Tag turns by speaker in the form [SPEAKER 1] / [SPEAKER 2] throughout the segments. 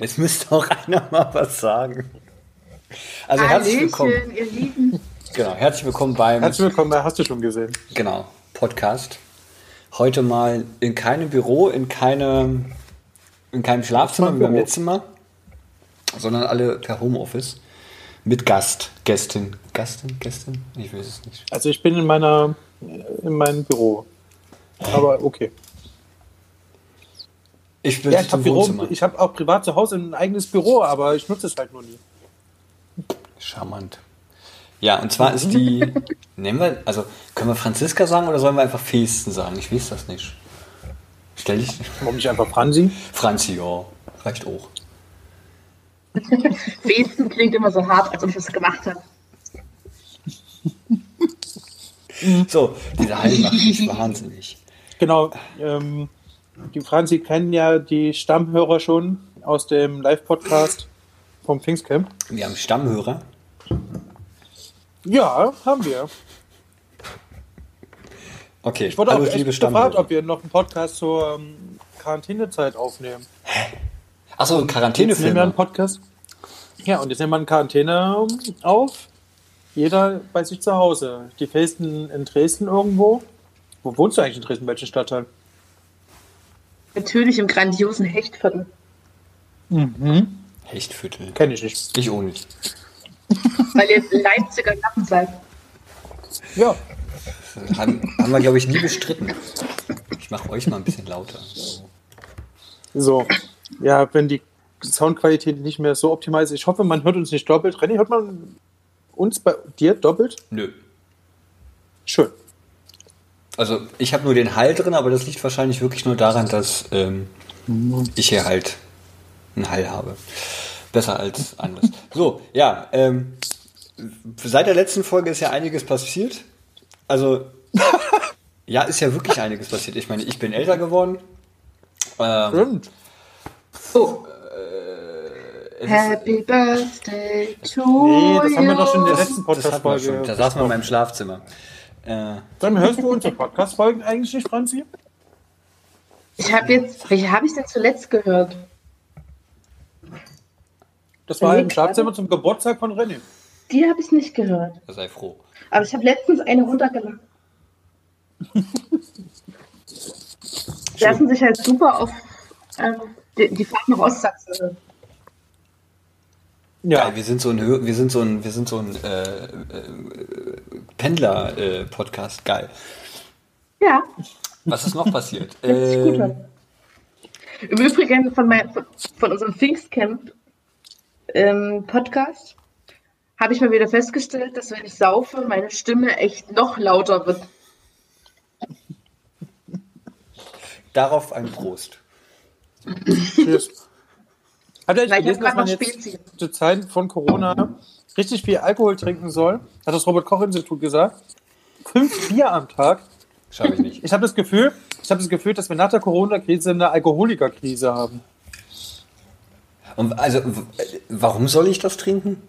[SPEAKER 1] Jetzt müsste auch einer mal was sagen. Also herzlich willkommen. Ihr Lieben. Genau, herzlich willkommen beim.
[SPEAKER 2] Herzlich willkommen bei Hast du schon gesehen?
[SPEAKER 1] Genau, Podcast. Heute mal in keinem Büro, in keinem, in keinem Schlafzimmer wie beim letzten Mal, sondern alle per Homeoffice. Mit Gast, Gästin. Gastin, Gästin? Ich weiß es nicht.
[SPEAKER 2] Also ich bin in meiner in meinem Büro. Aber okay.
[SPEAKER 1] Ich bin
[SPEAKER 2] ja, ich habe hab auch privat zu Hause ein eigenes Büro, aber ich nutze es halt nur nie.
[SPEAKER 1] Charmant. Ja, und zwar ist die. nehmen wir, also können wir Franziska sagen oder sollen wir einfach Festen sagen? Ich weiß das nicht. Stell dich.
[SPEAKER 2] Warum nicht einfach Franzi?
[SPEAKER 1] Franzi, ja. Reicht auch.
[SPEAKER 3] Festen klingt immer so hart, als ob ich das gemacht habe.
[SPEAKER 1] so, diese Hallen macht mich wahnsinnig.
[SPEAKER 2] Genau. Ähm, die Franzi kennen ja die Stammhörer schon aus dem Live-Podcast vom Pfingstcamp.
[SPEAKER 1] Wir haben Stammhörer.
[SPEAKER 2] Ja, haben wir.
[SPEAKER 1] Okay,
[SPEAKER 2] ich wurde auch echt gefragt, ob wir noch einen Podcast zur ähm, Quarantänezeit aufnehmen.
[SPEAKER 1] Hä? Achso, Quarantänefilm.
[SPEAKER 2] Nehmen wir einen Podcast. Ja, und jetzt nehmen wir eine Quarantäne auf. Jeder bei sich zu Hause. Die festen in Dresden irgendwo. Wo wohnst du eigentlich in Dresden? Welchen Stadtteil?
[SPEAKER 3] Natürlich im grandiosen Hechtviertel.
[SPEAKER 1] Mhm. Hechtviertel.
[SPEAKER 2] Kenne ich nicht.
[SPEAKER 1] Ich auch nicht.
[SPEAKER 3] Weil ihr Leipziger Lappen seid.
[SPEAKER 2] Ja.
[SPEAKER 1] Haben, haben wir, glaube ich, nie bestritten. Ich mache euch mal ein bisschen lauter.
[SPEAKER 2] So. Ja, wenn die Soundqualität nicht mehr so optimal ist. Ich hoffe, man hört uns nicht doppelt. René, hört man uns bei dir doppelt?
[SPEAKER 1] Nö.
[SPEAKER 2] Schön.
[SPEAKER 1] Also ich habe nur den Hall drin, aber das liegt wahrscheinlich wirklich nur daran, dass ähm, ich hier halt einen Hall habe. Besser als anders. So, ja, ähm, seit der letzten Folge ist ja einiges passiert. Also, ja, ist ja wirklich einiges passiert. Ich meine, ich bin älter geworden.
[SPEAKER 2] Ähm, Stimmt.
[SPEAKER 3] Oh. Äh, Happy Birthday to Nee,
[SPEAKER 2] das haben wir doch schon in der letzten Podcast-Folge.
[SPEAKER 1] Da saßen wir in meinem Schlafzimmer.
[SPEAKER 2] Äh. Dann hörst du unsere Podcast-Folgen eigentlich nicht, Franzi?
[SPEAKER 3] Ich habe jetzt, welche habe ich denn zuletzt gehört?
[SPEAKER 2] Das war im Schlafzimmer zum Geburtstag von René.
[SPEAKER 3] Die habe ich nicht gehört.
[SPEAKER 1] Sei froh.
[SPEAKER 3] Aber ich habe letztens eine runtergeladen. Die lassen sich halt super auf ähm, die, die Fahrt nach Ostsachsen
[SPEAKER 1] ja. Geil, wir sind so ein, wir sind so ein, wir sind so ein äh, äh, Pendler-Podcast. Äh, Geil.
[SPEAKER 3] Ja.
[SPEAKER 1] Was ist noch passiert?
[SPEAKER 3] äh, Im Übrigen von, mein, von, von unserem Pfingstcamp ähm, Podcast habe ich mal wieder festgestellt, dass wenn ich saufe, meine Stimme echt noch lauter wird.
[SPEAKER 1] Darauf ein Prost.
[SPEAKER 2] Tschüss. Habt ihr eigentlich gelesen, dass man jetzt zur Zeit von Corona richtig viel Alkohol trinken soll? Hat das Robert-Koch-Institut gesagt. Fünf Bier am Tag.
[SPEAKER 1] Schaffe ich nicht.
[SPEAKER 2] Ich habe das Gefühl, ich habe das Gefühl, dass wir nach der Corona-Krise eine Alkoholikerkrise haben.
[SPEAKER 1] Und also, warum soll ich das trinken?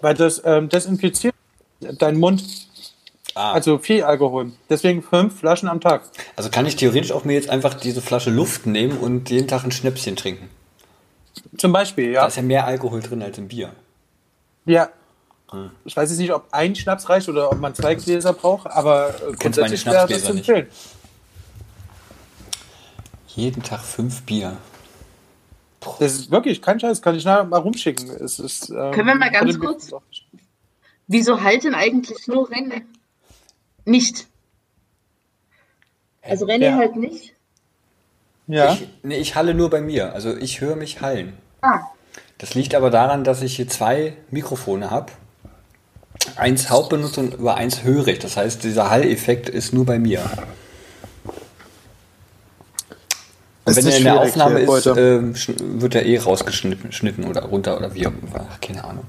[SPEAKER 2] Weil das ähm, desinfiziert deinen Mund. Ah. Also viel Alkohol. Deswegen fünf Flaschen am Tag.
[SPEAKER 1] Also kann ich theoretisch auch mir jetzt einfach diese Flasche Luft nehmen und jeden Tag ein Schnäpschen trinken?
[SPEAKER 2] Zum Beispiel, ja.
[SPEAKER 1] Da ist ja mehr Alkohol drin als im Bier.
[SPEAKER 2] Ja. Hm. Ich weiß jetzt nicht, ob ein Schnaps reicht oder ob man zwei Gläser braucht, aber
[SPEAKER 1] äh, du kennst meine Schnapsgläser nicht. Jeden Tag fünf Bier.
[SPEAKER 2] Das ist wirklich kein Scheiß, kann ich nachher mal rumschicken. Es ist,
[SPEAKER 3] ähm, Können wir mal ganz kurz. Wieso halten eigentlich nur Rennen? Nicht. Also Rennen ja. halt nicht.
[SPEAKER 1] Ja. Ich, nee, ich halle nur bei mir. Also ich höre mich hallen. Ah. Das liegt aber daran, dass ich hier zwei Mikrofone habe. Eins Hauptbenutzer und über eins höre ich. Das heißt, dieser Halleffekt ist nur bei mir. Und wenn er in der Aufnahme ist, äh, wird er eh rausgeschnitten oder runter oder wie auch immer. Keine Ahnung.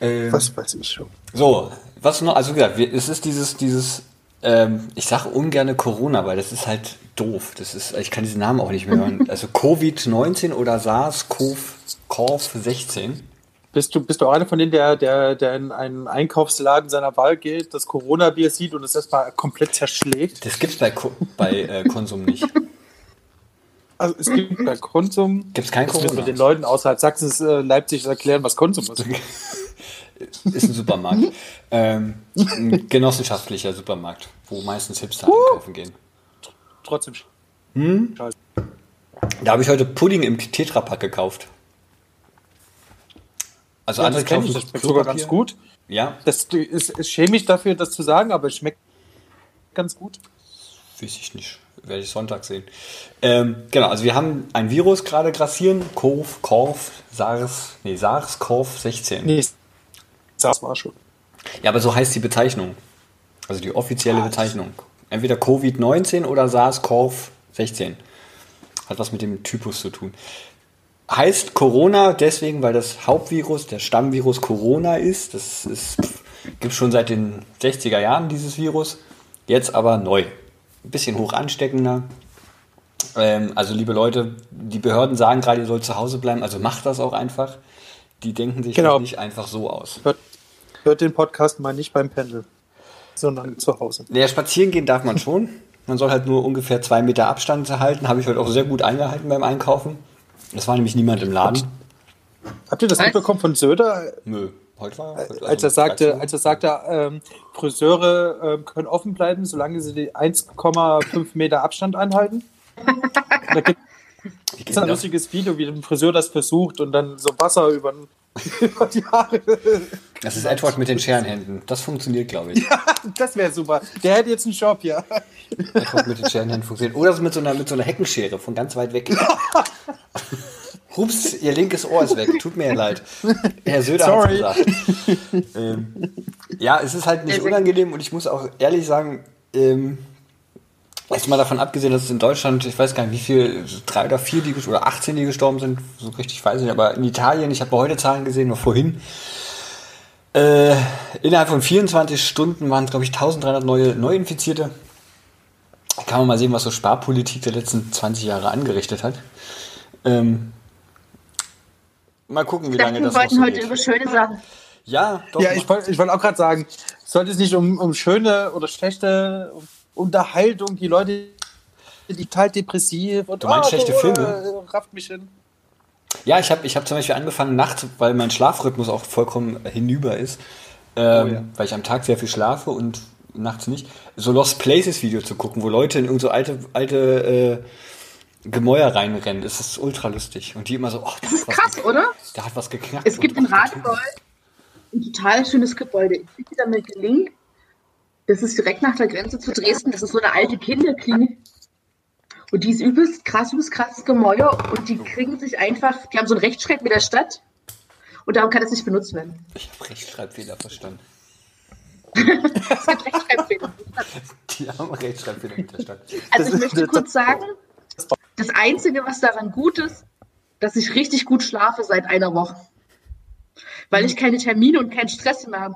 [SPEAKER 2] Ähm, was weiß ich schon.
[SPEAKER 1] So, was noch, also gesagt, es ist dieses, dieses ähm, ich sage ungern Corona, weil das ist halt doof. Das ist, ich kann diesen Namen auch nicht mehr hören. Also Covid-19 oder SARS-CoV-16.
[SPEAKER 2] Bist du, bist du einer von denen, der, der, der in einen Einkaufsladen seiner Wahl geht, das Corona-Bier sieht und es erstmal komplett zerschlägt?
[SPEAKER 1] Das gibt's bei, bei äh, Konsum nicht.
[SPEAKER 2] Also es gibt bei Konsum.
[SPEAKER 1] Gibt es kein
[SPEAKER 2] Konsum? mit den Leuten außerhalb Sachsens, äh, Leipzig erklären, was Konsum ist.
[SPEAKER 1] ist ein Supermarkt. ähm, ein genossenschaftlicher Supermarkt, wo meistens Hipster uh. einkaufen gehen.
[SPEAKER 2] Trotzdem.
[SPEAKER 1] Hm? Da habe ich heute Pudding im Tetrapack gekauft.
[SPEAKER 2] Also ja, andere kaufen ich, das schmeckt sogar ganz gut.
[SPEAKER 1] Ja.
[SPEAKER 2] Das ist, ist schämig dafür, das zu sagen, aber es schmeckt ganz gut.
[SPEAKER 1] Weiß ich nicht. Werde ich Sonntag sehen. Ähm, genau, also wir haben ein Virus gerade grassieren. Korf, Korf, SARS, nee, SARS-CoV-16. Nee,
[SPEAKER 2] SARS war schon.
[SPEAKER 1] Ja, aber so heißt die Bezeichnung. Also die offizielle ah, Bezeichnung. Entweder Covid-19 oder SARS-CoV-16. Hat was mit dem Typus zu tun. Heißt Corona deswegen, weil das Hauptvirus, der Stammvirus Corona ist. Das ist, gibt schon seit den 60er Jahren dieses Virus. Jetzt aber neu. Ein bisschen hoch ansteckender. Ähm, also liebe Leute, die Behörden sagen gerade, ihr sollt zu Hause bleiben. Also macht das auch einfach. Die denken sich genau. nicht einfach so aus.
[SPEAKER 2] Hört, hört den Podcast mal nicht beim Pendel, sondern zu Hause.
[SPEAKER 1] Ja, spazieren gehen darf man schon. Man soll halt nur ungefähr zwei Meter Abstand halten. Habe ich heute auch sehr gut eingehalten beim Einkaufen. Es war nämlich niemand im Laden.
[SPEAKER 2] Habt ihr das mitbekommen von Söder?
[SPEAKER 1] Nö. Heute war, heute
[SPEAKER 2] also als er sagte, als er sagte, ähm, Friseure äh, können offen bleiben, solange sie die 1,5 Meter Abstand einhalten. da gibt es ein lustiges Video, wie ein Friseur das versucht und dann so Wasser über, über die Haare.
[SPEAKER 1] Das ist Edward mit den Scherenhänden. Das funktioniert, glaube ich.
[SPEAKER 2] Ja, das wäre super. Der hätte jetzt einen Job, ja.
[SPEAKER 1] Edward mit den Scherenhänden funktioniert. Oder mit so einer, mit so einer Heckenschere von ganz weit weg. Hups, ihr linkes Ohr ist weg. Tut mir leid. Herr Söder hat gesagt. ähm, ja, es ist halt nicht unangenehm und ich muss auch ehrlich sagen, ähm, Jetzt mal davon abgesehen, dass es in Deutschland, ich weiß gar nicht, wie viel, drei oder vier die, oder 18 die gestorben sind, so richtig weiß ich nicht, aber in Italien, ich habe heute Zahlen gesehen, nur vorhin, äh, innerhalb von 24 Stunden waren es, glaube ich, 1300 neue Neuinfizierte. Da kann man mal sehen, was so Sparpolitik der letzten 20 Jahre angerichtet hat. Ähm, mal gucken, wie lange das noch so
[SPEAKER 3] heute geht. über schöne Sachen.
[SPEAKER 1] Ja,
[SPEAKER 2] doch. Ja, ich wollte wollt auch gerade sagen, sollte es nicht um, um schöne oder schlechte Unterhaltung, die Leute die total depressiv
[SPEAKER 1] und du meinst oh, schlechte Filme?
[SPEAKER 2] rafft mich hin.
[SPEAKER 1] Ja, ich habe ich hab zum Beispiel angefangen nachts, weil mein Schlafrhythmus auch vollkommen hinüber ist, ähm, oh, ja. weil ich am Tag sehr viel schlafe und nachts nicht, so Lost Places Video zu gucken, wo Leute in so alte, alte äh, Gemäuer reinrennen. Das ist ultra lustig. Und die immer so, oh,
[SPEAKER 3] das ist krass, oder?
[SPEAKER 1] Da hat was geknackt.
[SPEAKER 3] Es gibt in Radebeul ein total schönes Gebäude. Ich schicke dir damit den Link. Das ist direkt nach der Grenze zu Dresden. Das ist so eine alte Kinderklinik. Und die ist übelst krass, übelst krasses Gemäuer. Und die kriegen sich einfach, die haben so einen Rechtschreib mit der Stadt. Und darum kann das nicht benutzt werden.
[SPEAKER 1] Ich habe Rechtschreibfehler verstanden
[SPEAKER 3] es gibt Rechtschreibfehler.
[SPEAKER 1] Die haben Rechtschreibfehler mit der Stadt.
[SPEAKER 3] Also ich möchte kurz sagen, das Einzige, was daran gut ist, dass ich richtig gut schlafe seit einer Woche. Weil ich keine Termine und keinen Stress mehr habe.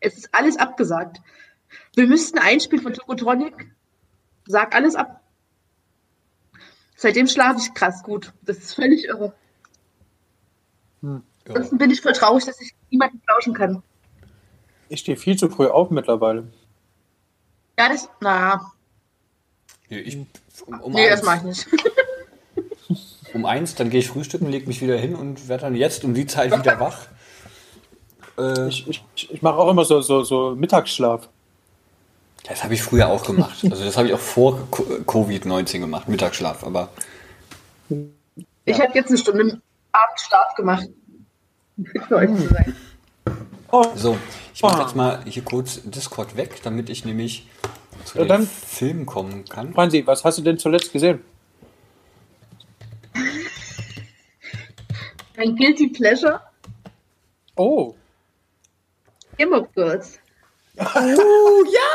[SPEAKER 3] Es ist alles abgesagt. Wir müssten einspielen von Tokotronic. Sag alles ab. Seitdem schlafe ich krass gut. Das ist völlig irre. Hm, Ansonsten bin ich voll traurig, dass ich niemanden lauschen kann.
[SPEAKER 2] Ich stehe viel zu früh auf mittlerweile.
[SPEAKER 3] Ja, das. Na.
[SPEAKER 1] Nee, ich,
[SPEAKER 3] um, um nee das mache ich nicht.
[SPEAKER 1] um eins, dann gehe ich frühstücken, lege mich wieder hin und werde dann jetzt um die Zeit wieder wach.
[SPEAKER 2] Äh, ich ich, ich mache auch immer so, so, so Mittagsschlaf.
[SPEAKER 1] Das habe ich früher auch gemacht. Also das habe ich auch vor Covid-19 gemacht, Mittagsschlaf, aber.
[SPEAKER 3] Ich ja. habe jetzt eine Stunde Abendschlaf gemacht. Für euch zu sein.
[SPEAKER 1] Oh. So, ich mache jetzt mal hier kurz Discord weg, damit ich nämlich zu ja, den Film kommen kann.
[SPEAKER 2] Franzi, was hast du denn zuletzt gesehen?
[SPEAKER 3] Ein Guilty Pleasure.
[SPEAKER 2] Oh.
[SPEAKER 3] Gilmore Girls.
[SPEAKER 1] uh, ja,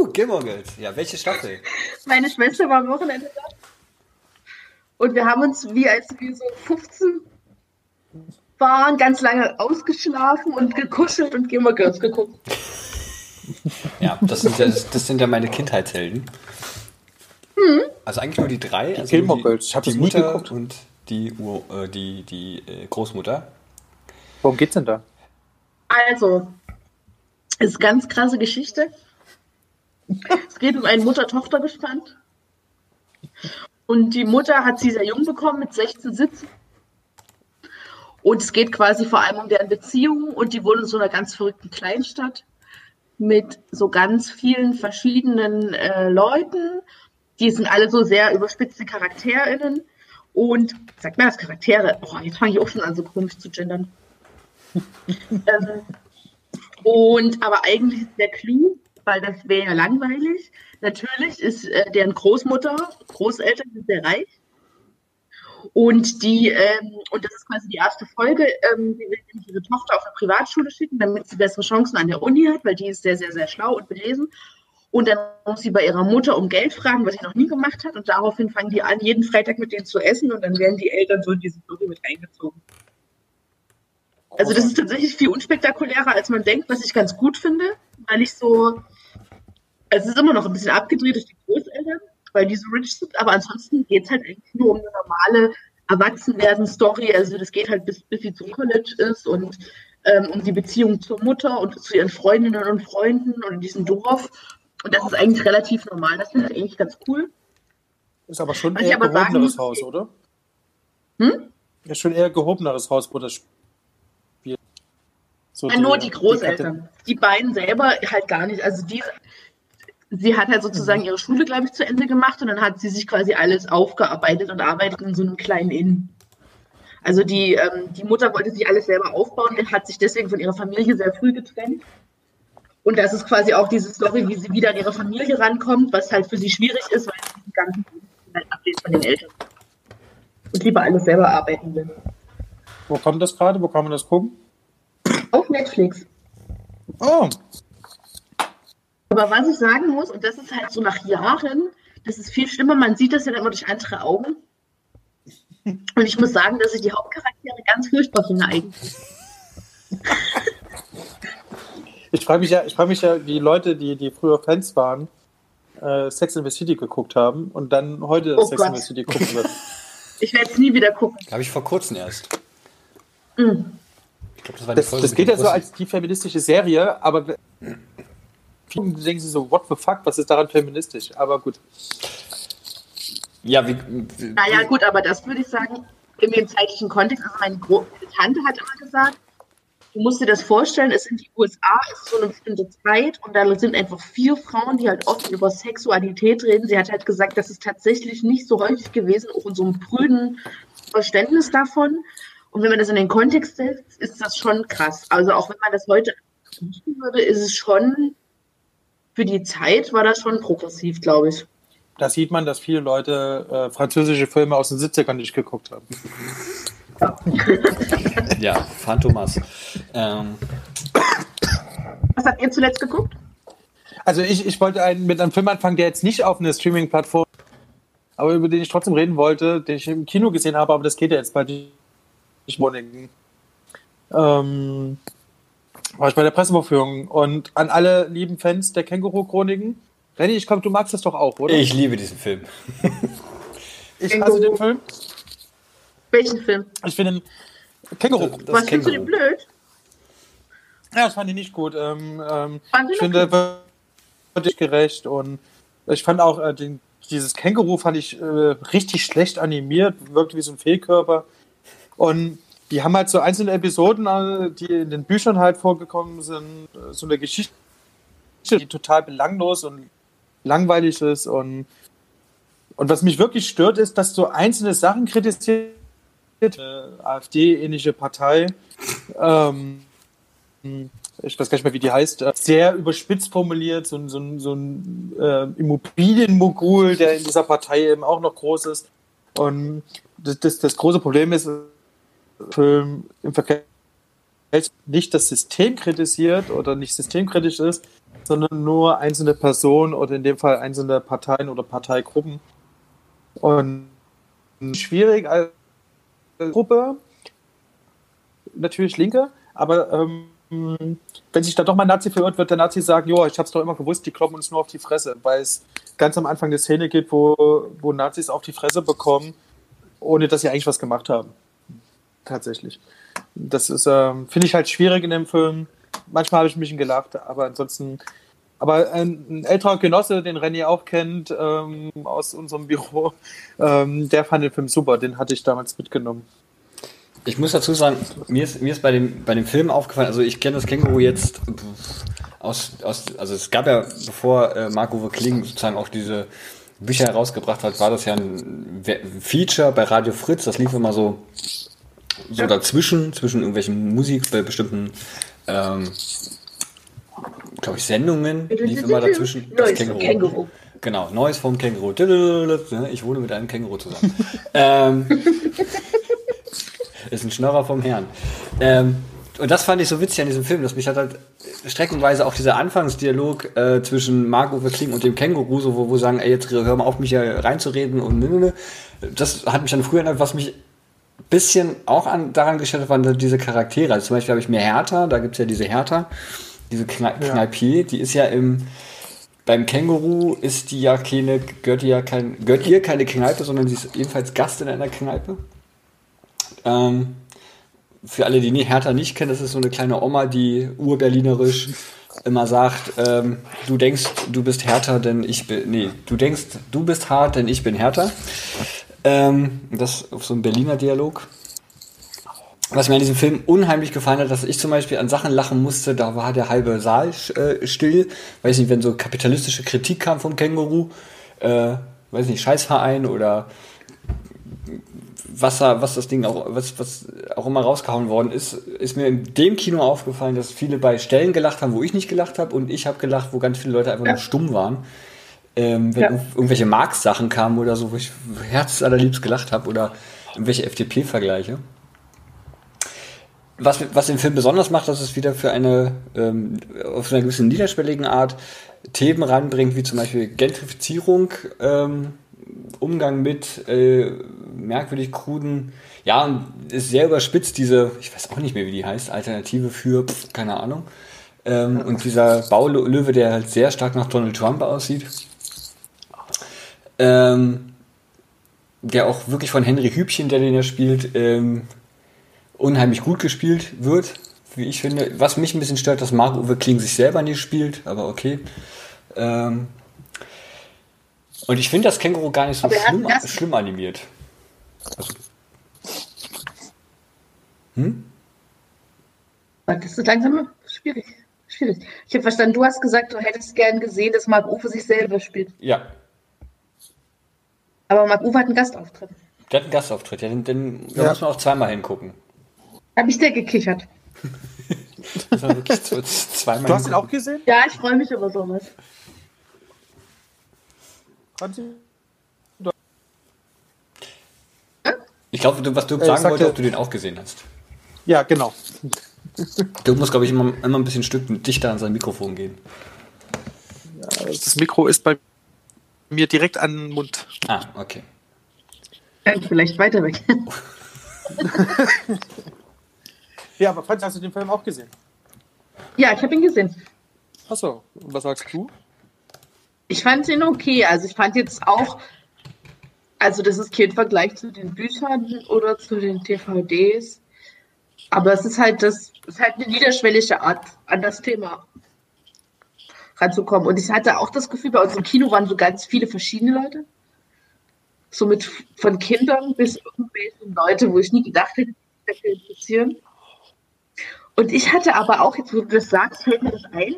[SPEAKER 1] uh, Gilmore Girls. Ja, welche Staffel?
[SPEAKER 3] Meine Schwester war am Wochenende da. Und wir haben uns wie als wir so 15 waren, ganz lange ausgeschlafen und gekuschelt und Gilmore Girls geguckt.
[SPEAKER 1] Ja, das sind ja, das sind ja meine Kindheitshelden. Hm. Also eigentlich nur die drei.
[SPEAKER 2] Die also Gilmore Girls.
[SPEAKER 1] Ich habe die Mutter geguckt. und die, Ur, äh, die, die äh, Großmutter.
[SPEAKER 2] Worum geht's denn da?
[SPEAKER 3] Also, ist ganz krasse Geschichte. Es geht um ein Mutter-Tochter-Gespann. Und die Mutter hat sie sehr jung bekommen, mit 16, 17. Und es geht quasi vor allem um deren Beziehungen und die wohnen in so einer ganz verrückten Kleinstadt mit so ganz vielen verschiedenen äh, Leuten. Die sind alle so sehr überspitzte CharakterInnen. Und sagt man das Charaktere? Oh, jetzt fange ich auch schon an, so komisch zu gendern. ähm, und aber eigentlich ist der Clou, weil das wäre ja langweilig. Natürlich ist äh, deren Großmutter, Großeltern sind sehr reich. Und die, ähm, und das ist quasi die erste Folge, ähm, will ihre Tochter auf eine Privatschule schicken, damit sie bessere Chancen an der Uni hat, weil die ist sehr, sehr, sehr schlau und belesen. Und dann muss sie bei ihrer Mutter um Geld fragen, was sie noch nie gemacht hat. Und daraufhin fangen die an, jeden Freitag mit denen zu essen und dann werden die Eltern so in diese Story mit eingezogen. Also das ist tatsächlich viel unspektakulärer, als man denkt, was ich ganz gut finde, weil ich so, es ist immer noch ein bisschen abgedreht durch die Großeltern, weil die so rich sind, aber ansonsten geht es halt eigentlich nur um eine normale Erwachsenwerden-Story. Also das geht halt bis, bis sie zum College ist und ähm, um die Beziehung zur Mutter und zu ihren Freundinnen und Freunden und in diesem Dorf. Und das ist eigentlich relativ normal. Das finde ich eigentlich ganz cool.
[SPEAKER 2] Ist aber schon Was eher gehobeneres Haus, oder? Hm? Ist schon eher gehobeneres Haus, wo das.
[SPEAKER 3] So ja, die, nur die Großeltern. Die, die, beiden selber halt gar nicht. Also die, sie hat halt sozusagen mhm. ihre Schule, glaube ich, zu Ende gemacht und dann hat sie sich quasi alles aufgearbeitet und arbeitet in so einem kleinen Inn. Also die, ähm, die Mutter wollte sich alles selber aufbauen und hat sich deswegen von ihrer Familie sehr früh getrennt. Und das ist quasi auch diese Story, wie sie wieder an ihre Familie rankommt, was halt für sie schwierig ist, weil sie diesen ganzen halt ablehnt von den Eltern. Und lieber alles selber arbeiten will.
[SPEAKER 2] Wo kommt das gerade? Wo kann man das gucken?
[SPEAKER 3] Auf Netflix. Oh. Aber was ich sagen muss, und das ist halt so nach Jahren, das ist viel schlimmer, man sieht das ja immer durch andere Augen. Und ich muss sagen, dass ich die Hauptcharaktere ganz furchtbar finde eigentlich.
[SPEAKER 2] Ich frage mich ja, ich frage mich ja, wie Leute, die, die früher Fans waren, äh, Sex in the City geguckt haben und dann heute oh Sex Gott. in the City gucken würden.
[SPEAKER 3] Ich werde es nie wieder gucken.
[SPEAKER 1] Habe ich vor kurzem erst. Mm.
[SPEAKER 2] Ich glaub, das, war die das, das geht ja so als die feministische Serie, aber viele denken sich so, what the fuck, was ist daran feministisch? Aber gut.
[SPEAKER 3] Ja, wie, wie, naja, gut, aber das würde ich sagen, in dem zeitlichen Kontext, also meine Gro Tante hat immer gesagt, du musst dir das vorstellen, es sind die USA, es ist so eine bestimmte Zeit und da sind einfach vier Frauen, die halt oft über Sexualität reden. Sie hat halt gesagt, das ist tatsächlich nicht so häufig gewesen, auch in so einem prüden Verständnis davon. Und wenn man das in den Kontext setzt, ist das schon krass. Also auch wenn man das heute machen würde, ist es schon, für die Zeit war das schon progressiv, glaube ich.
[SPEAKER 2] Da sieht man, dass viele Leute äh, französische Filme aus den 70ern nicht geguckt haben.
[SPEAKER 1] ja, Phantomas. Ähm.
[SPEAKER 3] Was habt ihr zuletzt geguckt?
[SPEAKER 2] Also ich, ich wollte einen, mit einem Film anfangen, der jetzt nicht auf eine Streaming-Plattform, aber über den ich trotzdem reden wollte, den ich im Kino gesehen habe, aber das geht ja jetzt bei Wohnungen. Ähm, war ich bei der Pressevorführung und an alle lieben Fans der Känguru-Chroniken. Renny, ich glaube, du magst das doch auch, oder?
[SPEAKER 1] Ich liebe diesen Film.
[SPEAKER 2] ich hasse den Film.
[SPEAKER 3] Welchen Film?
[SPEAKER 2] Ich finde den Känguru. Das,
[SPEAKER 3] das Was findest du den blöd?
[SPEAKER 2] Ja, das fand ich nicht gut. Ähm, ähm, ich finde, wirklich gerecht und ich fand auch äh, den, dieses Känguru fand ich äh, richtig schlecht animiert, wirkte wie so ein Fehlkörper. Und die haben halt so einzelne Episoden, äh, die in den Büchern halt vorgekommen sind, äh, so eine Geschichte, die total belanglos und langweilig ist und und was mich wirklich stört, ist, dass so einzelne Sachen kritisiert AfD-ähnliche Partei, ähm, ich weiß gar nicht mehr, wie die heißt, äh, sehr überspitzt formuliert, so, so, so ein äh, Immobilienmogul, der in dieser Partei eben auch noch groß ist. Und das, das, das große Problem ist, Film im Verkehr nicht das System kritisiert oder nicht systemkritisch ist, sondern nur einzelne Personen oder in dem Fall einzelne Parteien oder Parteigruppen. Und schwierig als Gruppe, natürlich Linke, aber ähm, wenn sich da doch mal Nazi verirrt, wird der Nazi sagen, jo, ich hab's doch immer gewusst, die kloppen uns nur auf die Fresse, weil es ganz am Anfang eine Szene gibt, wo, wo Nazis auf die Fresse bekommen, ohne dass sie eigentlich was gemacht haben. Tatsächlich. Das ist, ähm, finde ich halt schwierig in dem Film. Manchmal habe ich mich gelacht, aber ansonsten Aber ein, ein, älterer Genosse, den René auch kennt, ähm, aus unserem Büro, ähm, der fand den Film super, den hatte ich damals mitgenommen.
[SPEAKER 1] Ich muss dazu sagen, mir ist, mir ist bei, dem, bei dem Film aufgefallen, also ich kenne das Känguru jetzt aus, aus, also es gab ja, bevor äh, Marco Kling sozusagen auch diese Bücher herausgebracht hat, war das ja ein Feature bei Radio Fritz, das lief immer so, so dazwischen, zwischen irgendwelchen Musik bei bestimmten ähm, glaube ich, Sendungen lief immer dazwischen.
[SPEAKER 3] Das Känguru. Känguru.
[SPEAKER 1] Genau, Neues vom Känguru. Ich wohne mit einem Känguru zusammen. ähm, ist ein Schnorrer vom Herrn. Ähm, und das fand ich so witzig an diesem Film, dass mich hat halt streckenweise auch dieser Anfangsdialog äh, zwischen Margot Kling und dem Känguru, so wo, wo sagen, ey, jetzt hör mal auf, mich hier reinzureden und ne, ne, ne. Das hat mich dann früher erinnert, was mich bisschen auch an, daran gestellt waren diese Charaktere. Also zum Beispiel habe ich mir Hertha, da gibt es ja diese Hertha, diese Kne ja. Kneipier, die ist ja im beim Känguru ist die ja keine, gehört, ja kein, gehört ihr keine Kneipe, sondern sie ist ebenfalls Gast in einer Kneipe. Ähm, für alle, die Hertha nicht kennen, das ist so eine kleine Oma, die urberlinerisch immer sagt, ähm, du denkst, du bist härter, denn ich bin, nee, du denkst, du bist hart, denn ich bin härter. Ähm, das auf so einem Berliner Dialog was mir an diesem Film unheimlich gefallen hat, dass ich zum Beispiel an Sachen lachen musste, da war der halbe Saal äh, still. Weiß nicht, wenn so kapitalistische Kritik kam vom Känguru, äh, weiß nicht, Scheißverein oder was, was das Ding auch, was, was auch immer rausgehauen worden ist, ist mir in dem Kino aufgefallen, dass viele bei Stellen gelacht haben, wo ich nicht gelacht habe und ich habe gelacht, wo ganz viele Leute einfach ja. nur stumm waren. Ähm, wenn ja. irgendwelche Marx-Sachen kamen oder so, wo ich herzallerliebst gelacht habe oder irgendwelche FDP-Vergleiche was, was den Film besonders macht, dass es wieder für eine, ähm, auf einer gewissen niederschwelligen Art Themen ranbringt, wie zum Beispiel Gentrifizierung, ähm, Umgang mit äh, merkwürdig kruden, ja, und ist sehr überspitzt, diese, ich weiß auch nicht mehr, wie die heißt, Alternative für, pf, keine Ahnung. Ähm, und dieser Baulöwe, der halt sehr stark nach Donald Trump aussieht. Ähm, der auch wirklich von Henry Hübchen, der den ja spielt, ähm, unheimlich gut gespielt wird, wie ich finde. Was mich ein bisschen stört, dass Marc-Uwe Kling sich selber nicht spielt, aber okay. Ähm und ich finde das Känguru gar nicht so schlimm, schlimm, animiert. Also.
[SPEAKER 3] Hm? Das ist langsam schwierig. schwierig. Ich habe verstanden, du hast gesagt, du hättest gern gesehen, dass Marc Uwe sich selber spielt.
[SPEAKER 1] Ja.
[SPEAKER 3] Aber Marc Uwe hat einen Gastauftritt.
[SPEAKER 1] Der hat einen Gastauftritt, ja, den, den ja. da muss man auch zweimal hingucken.
[SPEAKER 3] Habe ich sehr gekichert.
[SPEAKER 2] das war wirklich zweimal. Du hast ihn auch gesehen?
[SPEAKER 3] Ja, ich freue mich über sowas.
[SPEAKER 1] Ich glaube, was du äh, sagen wolltest, ob du den auch gesehen hast.
[SPEAKER 2] Ja, genau.
[SPEAKER 1] Du musst, glaube ich, immer, immer ein bisschen Stück dichter an sein Mikrofon gehen.
[SPEAKER 2] Ja, das Mikro ist bei mir direkt an den Mund.
[SPEAKER 1] Ah, okay.
[SPEAKER 3] Vielleicht weiter weg.
[SPEAKER 2] Ja, aber Franz, hast du den Film auch gesehen?
[SPEAKER 3] Ja, ich habe ihn gesehen.
[SPEAKER 2] Achso, und was sagst du?
[SPEAKER 3] Ich fand ihn okay. Also ich fand jetzt auch, also das ist kein Vergleich zu den Büchern oder zu den TVDs. Aber es ist halt das, es ist halt eine niederschwellige Art, an das Thema ranzukommen. Und ich hatte auch das Gefühl, bei uns im Kino waren so ganz viele verschiedene Leute. So mit von Kindern bis irgendwelche Leute, wo ich nie gedacht hätte, sich dafür interessieren. Und ich hatte aber auch, jetzt wo du das sagst, fällt mir das ein,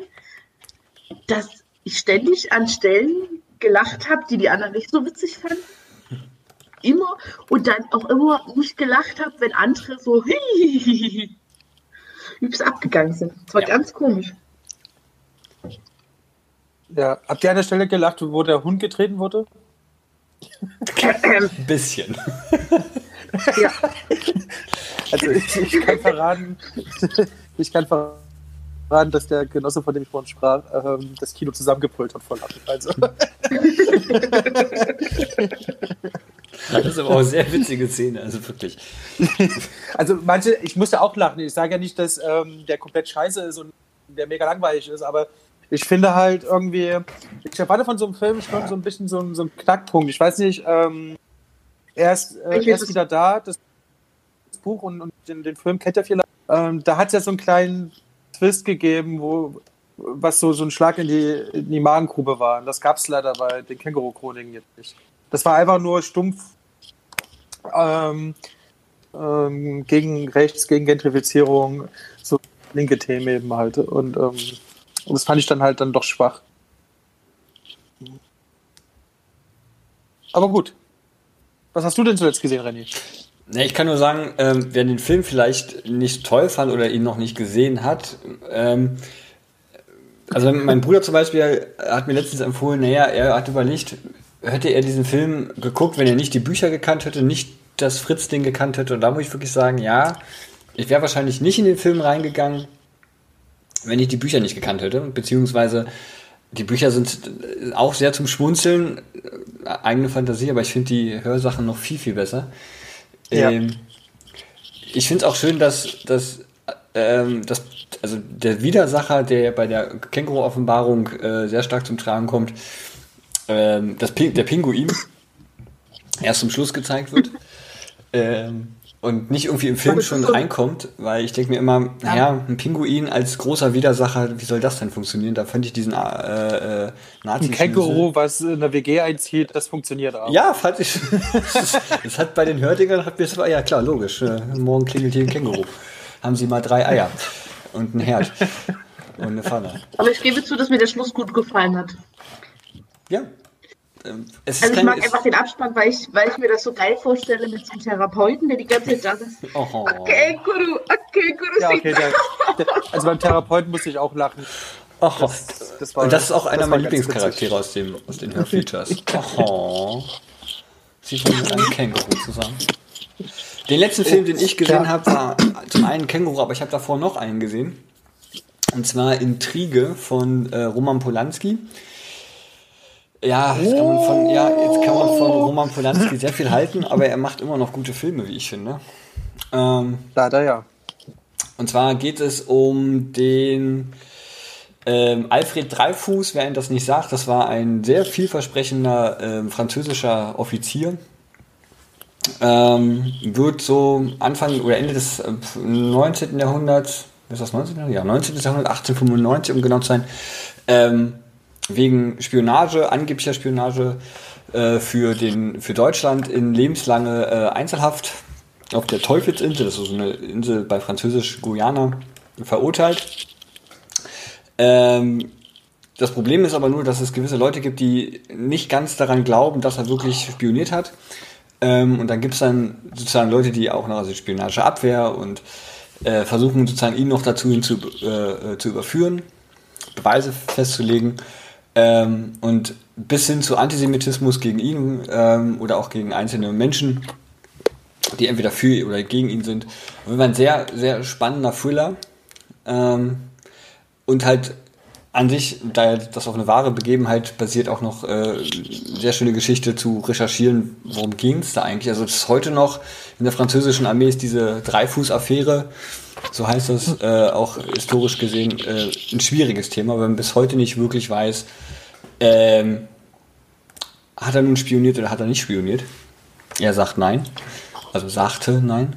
[SPEAKER 3] dass ich ständig an Stellen gelacht habe, die die anderen nicht so witzig fanden. Immer. Und dann auch immer nicht gelacht habe, wenn andere so übelst abgegangen sind. Das war ja. ganz komisch.
[SPEAKER 2] Ja, habt ihr an der Stelle gelacht, wo der Hund getreten wurde?
[SPEAKER 1] Ein bisschen.
[SPEAKER 2] Ja. Also ich, ich, kann verraten, ich kann verraten, dass der Genosse, von dem ich vorhin sprach, ähm, das Kino zusammengepult hat vor Lachen. Also.
[SPEAKER 1] Das ist aber auch eine sehr witzige Szene, also wirklich.
[SPEAKER 2] Also manche, ich musste auch lachen. Ich sage ja nicht, dass ähm, der komplett scheiße ist und der mega langweilig ist, aber ich finde halt irgendwie, ich erwarte von so einem Film schon so ein bisschen so, so einen Knackpunkt. Ich weiß nicht, ähm, er ist, äh, er ist wieder da, das Buch und, und den, den, Film kennt er vielleicht. Ähm, da hat es ja so einen kleinen Twist gegeben, wo was so, so ein Schlag in die, in die Magengrube war. Und das gab es leider bei den Känguru-Chroniken jetzt nicht. Das war einfach nur stumpf ähm, ähm, gegen Rechts, gegen Gentrifizierung, so linke Themen eben halt. Und ähm, das fand ich dann halt dann doch schwach. Aber gut. Was hast du denn zuletzt gesehen, René?
[SPEAKER 1] Ne, ich kann nur sagen, ähm, wer den Film vielleicht nicht toll fand oder ihn noch nicht gesehen hat, ähm, also mein Bruder zum Beispiel hat mir letztens empfohlen, naja, er hat überlegt, hätte er diesen Film geguckt, wenn er nicht die Bücher gekannt hätte, nicht das Fritz-Ding gekannt hätte. Und da muss ich wirklich sagen, ja, ich wäre wahrscheinlich nicht in den Film reingegangen, wenn ich die Bücher nicht gekannt hätte. Beziehungsweise die Bücher sind auch sehr zum Schmunzeln, eigene Fantasie, aber ich finde die Hörsachen noch viel, viel besser. Ja. Ähm, ich finde es auch schön, dass, dass, ähm, dass also der Widersacher, der bei der Känguru-Offenbarung äh, sehr stark zum Tragen kommt, ähm, das Ping der Pinguin erst zum Schluss gezeigt wird. ähm, und nicht irgendwie im Film schon reinkommt, weil ich denke mir immer, naja, ein Pinguin als großer Widersacher, wie soll das denn funktionieren? Da fand ich diesen äh,
[SPEAKER 2] äh, nazi Ein Känguru, was in der WG einzieht, das funktioniert
[SPEAKER 1] auch. Ja, fand ich. das hat bei den Hördigern, hat mir das war, ja klar, logisch. Äh, morgen klingelt hier ein Känguru. Haben sie mal drei Eier und ein Herd und eine Pfanne.
[SPEAKER 3] Aber ich gebe zu, dass mir der Schluss gut gefallen hat.
[SPEAKER 1] Ja,
[SPEAKER 3] ähm, also ich mag einfach den Abspann, weil ich, weil ich mir das so geil vorstelle mit so einem Therapeuten, der die ganze Zeit da ist. Oh. Okay, Guru, okay, Guru. Ja, okay,
[SPEAKER 2] der, der, also beim Therapeuten musste ich auch lachen.
[SPEAKER 1] Oh, das, das, war, Und das ist auch einer meiner Lieblingscharaktere aus, dem, aus den Hörfeatures. oh. Sie wohnen mit einem Känguru zusammen. Den letzten Film, den ich gesehen ja. habe, war zum einen Känguru, aber ich habe davor noch einen gesehen. Und zwar Intrige von äh, Roman Polanski. Ja, jetzt kann man von, ja, jetzt kann man von Roman Polanski sehr viel halten, aber er macht immer noch gute Filme, wie ich finde.
[SPEAKER 2] Ähm, Leider ja.
[SPEAKER 1] Und zwar geht es um den ähm, Alfred Dreifuß, wer Ihnen das nicht sagt, das war ein sehr vielversprechender ähm, französischer Offizier. Ähm, wird so Anfang oder Ende des äh, 19. Jahrhunderts, ist das 19. Jahrhundert? Ja, 19. Jahrhundert, 1895, um genau zu sein, ähm, wegen Spionage, angeblicher Spionage äh, für, den, für Deutschland in lebenslange äh, Einzelhaft auf der Teufelsinsel, das ist so eine Insel bei französisch Guyana, verurteilt. Ähm, das Problem ist aber nur, dass es gewisse Leute gibt, die nicht ganz daran glauben, dass er wirklich spioniert hat. Ähm, und dann gibt es dann sozusagen Leute, die auch noch also Spionage Abwehr und äh, versuchen sozusagen ihn noch dazu hin zu, äh, zu überführen, Beweise festzulegen. Ähm, und bis hin zu Antisemitismus gegen ihn ähm, oder auch gegen einzelne Menschen, die entweder für oder gegen ihn sind. Und ein sehr, sehr spannender Thriller. Ähm, und halt an sich, da das auf eine wahre Begebenheit basiert, auch noch äh, sehr schöne Geschichte zu recherchieren, worum ging es da eigentlich. Also es ist heute noch in der französischen Armee ist diese Dreifuß-Affäre, so heißt das, äh, auch historisch gesehen, äh, ein schwieriges Thema, weil man bis heute nicht wirklich weiß, ähm, hat er nun spioniert oder hat er nicht spioniert. Er sagt nein. Also sagte nein.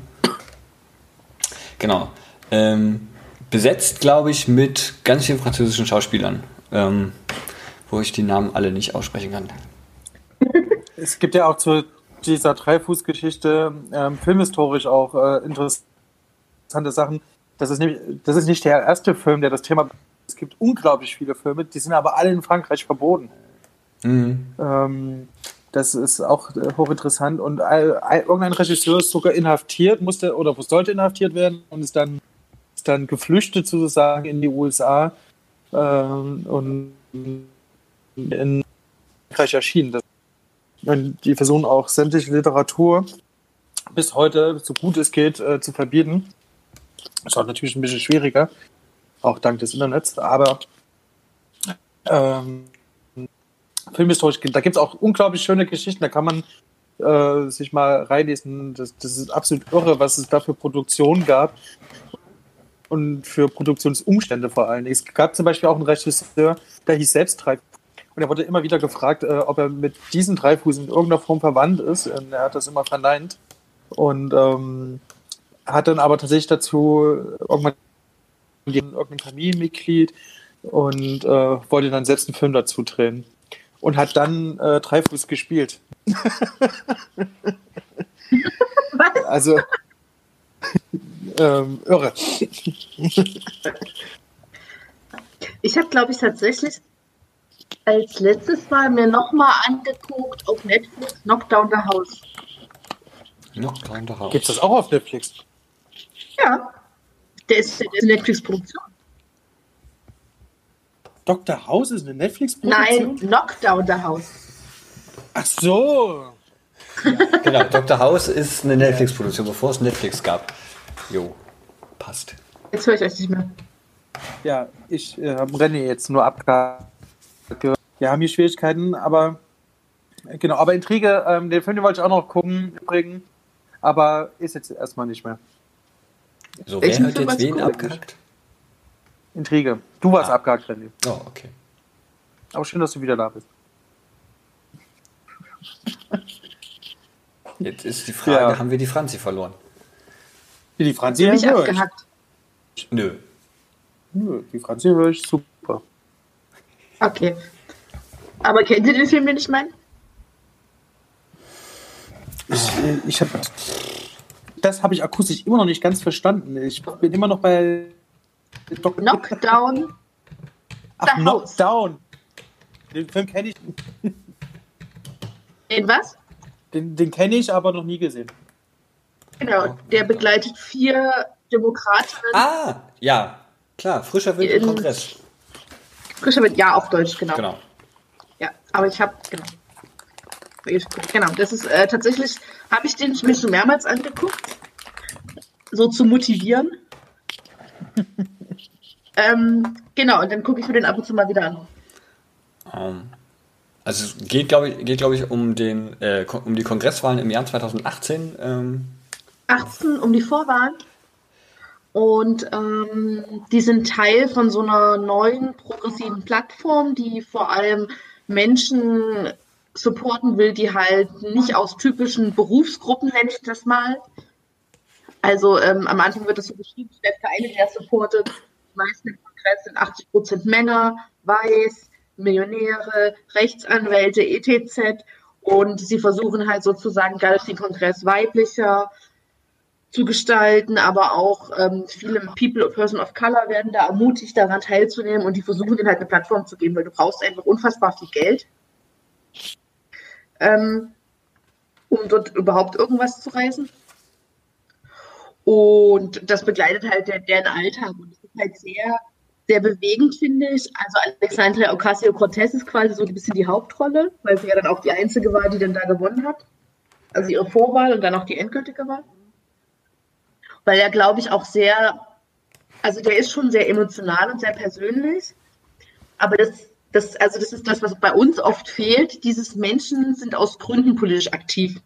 [SPEAKER 1] Genau. Ähm, besetzt, glaube ich, mit ganz vielen französischen Schauspielern, ähm, wo ich die Namen alle nicht aussprechen kann.
[SPEAKER 2] Es gibt ja auch zu dieser Dreifuß-Geschichte ähm, filmhistorisch auch äh, interessante Sachen. Das ist, nicht, das ist nicht der erste Film, der das Thema. Es gibt unglaublich viele Filme, die sind aber alle in Frankreich verboten. Mhm. Ähm, das ist auch äh, hochinteressant. Und äh, irgendein Regisseur ist sogar inhaftiert, musste oder sollte inhaftiert werden und ist dann dann geflüchtet sozusagen in die USA ähm, und in Frankreich erschienen. Und die versuchen auch sämtliche Literatur bis heute, so gut es geht, äh, zu verbieten. Das ist auch natürlich ein bisschen schwieriger, auch dank des Internets, aber ähm, filmhistorisch, da gibt es auch unglaublich schöne Geschichten, da kann man äh, sich mal reinlesen. Das, das, ist absolut irre, was es da für Produktionen gab und für Produktionsumstände vor allem. Es gab zum Beispiel auch einen Regisseur, der hieß selbst Dreifuß. Und er wurde immer wieder gefragt, äh, ob er mit diesen Dreifuß in irgendeiner Form verwandt ist. Und er hat das immer verneint. Und ähm, hat dann aber tatsächlich dazu irgendwann irgendein Familienmitglied und äh, wollte dann selbst einen Film dazu drehen. Und hat dann äh, Dreifuß gespielt.
[SPEAKER 3] Was?
[SPEAKER 2] Also, ähm, irre.
[SPEAKER 3] Ich habe, glaube ich, tatsächlich als letztes Mal mir nochmal angeguckt auf Netflix Knockdown the House.
[SPEAKER 1] Knockdown the House.
[SPEAKER 2] Gibt es das auch auf Netflix?
[SPEAKER 3] Ja. Der ist, der ist eine Netflix-Produktion.
[SPEAKER 2] Dr. House ist eine
[SPEAKER 3] Nein,
[SPEAKER 2] Netflix-Produktion?
[SPEAKER 3] Knockdown the House.
[SPEAKER 2] Ach so.
[SPEAKER 1] Genau, Dr. House ist eine Netflix-Produktion, bevor es Netflix gab. Jo, passt.
[SPEAKER 3] Jetzt höre ich euch nicht mehr.
[SPEAKER 2] Ja, ich äh, habe René jetzt nur abgehakt. Wir haben hier Schwierigkeiten, aber äh, genau, aber Intrige, ähm, den Film den wollte ich auch noch gucken, bringen, aber ist jetzt erstmal nicht mehr.
[SPEAKER 1] So, wer hat
[SPEAKER 3] Film
[SPEAKER 1] jetzt wen
[SPEAKER 3] geguckt?
[SPEAKER 1] abgehackt?
[SPEAKER 2] Intrige. Du warst
[SPEAKER 1] Ah.
[SPEAKER 2] abgehakt, René.
[SPEAKER 1] Oh, okay.
[SPEAKER 2] Aber schön, dass du wieder da bist.
[SPEAKER 1] Jetzt ist die Frage,
[SPEAKER 2] Ja.
[SPEAKER 1] haben wir die Franzi verloren?
[SPEAKER 2] Die Franzi
[SPEAKER 3] Mich
[SPEAKER 2] höre ich.
[SPEAKER 3] abgehackt.
[SPEAKER 1] Nö.
[SPEAKER 2] Nö, die Franzi höre ich super.
[SPEAKER 3] Okay. Aber kennt ihr den Film, den ich meine?
[SPEAKER 2] Ich, ich habe das habe ich akustisch immer noch nicht ganz verstanden. Ich bin immer noch bei Dok
[SPEAKER 3] Knockdown.
[SPEAKER 2] Ach, Knockdown. Den Film kenne ich,
[SPEAKER 3] Den was?
[SPEAKER 2] den, den kenne ich, aber noch nie gesehen.
[SPEAKER 3] Genau. Der begleitet vier Demokratinnen.
[SPEAKER 1] Ah, ja, klar, frischer Wind im Kongress.
[SPEAKER 3] Frischer mit Ja auf Deutsch, genau.
[SPEAKER 1] Genau.
[SPEAKER 3] Ja, aber ich habe, genau. Genau, das ist äh, tatsächlich, habe ich den mir schon mehrmals angeguckt, so zu motivieren. ähm, genau, und dann gucke ich mir den ab und zu mal wieder an.
[SPEAKER 1] Ähm, also es geht, glaube ich, geht, glaube ich, um den, äh, um die Kongresswahlen im Jahr 2018. Ähm,
[SPEAKER 3] 18 um die Vorwahlen. Und ähm, die sind Teil von so einer neuen progressiven Plattform, die vor allem Menschen supporten will, die halt nicht aus typischen Berufsgruppen, nenne ich das mal. Also ähm, am Anfang wird das so beschrieben, der Vereine, der supportet, die meisten im Kongress sind 80 Prozent Männer, weiß, Millionäre, Rechtsanwälte, etc. Und sie versuchen halt sozusagen dadurch den Kongress weiblicher zu gestalten, aber auch ähm, viele People, Person of Color werden da ermutigt, daran teilzunehmen und die versuchen denen halt eine Plattform zu geben, weil du brauchst einfach unfassbar viel Geld, ähm, um dort überhaupt irgendwas zu reißen. Und das begleitet halt der, deren Alltag und das ist halt sehr, sehr bewegend, finde ich. Also Alexandria Ocasio-Cortez ist quasi so ein bisschen die Hauptrolle, weil sie ja dann auch die Einzige war, die dann da gewonnen hat. Also ihre Vorwahl und dann auch die endgültige Wahl weil er, glaube ich, auch sehr, also der ist schon sehr emotional und sehr persönlich, aber das, das, also das ist das, was bei uns oft fehlt. Dieses Menschen sind aus Gründen politisch aktiv.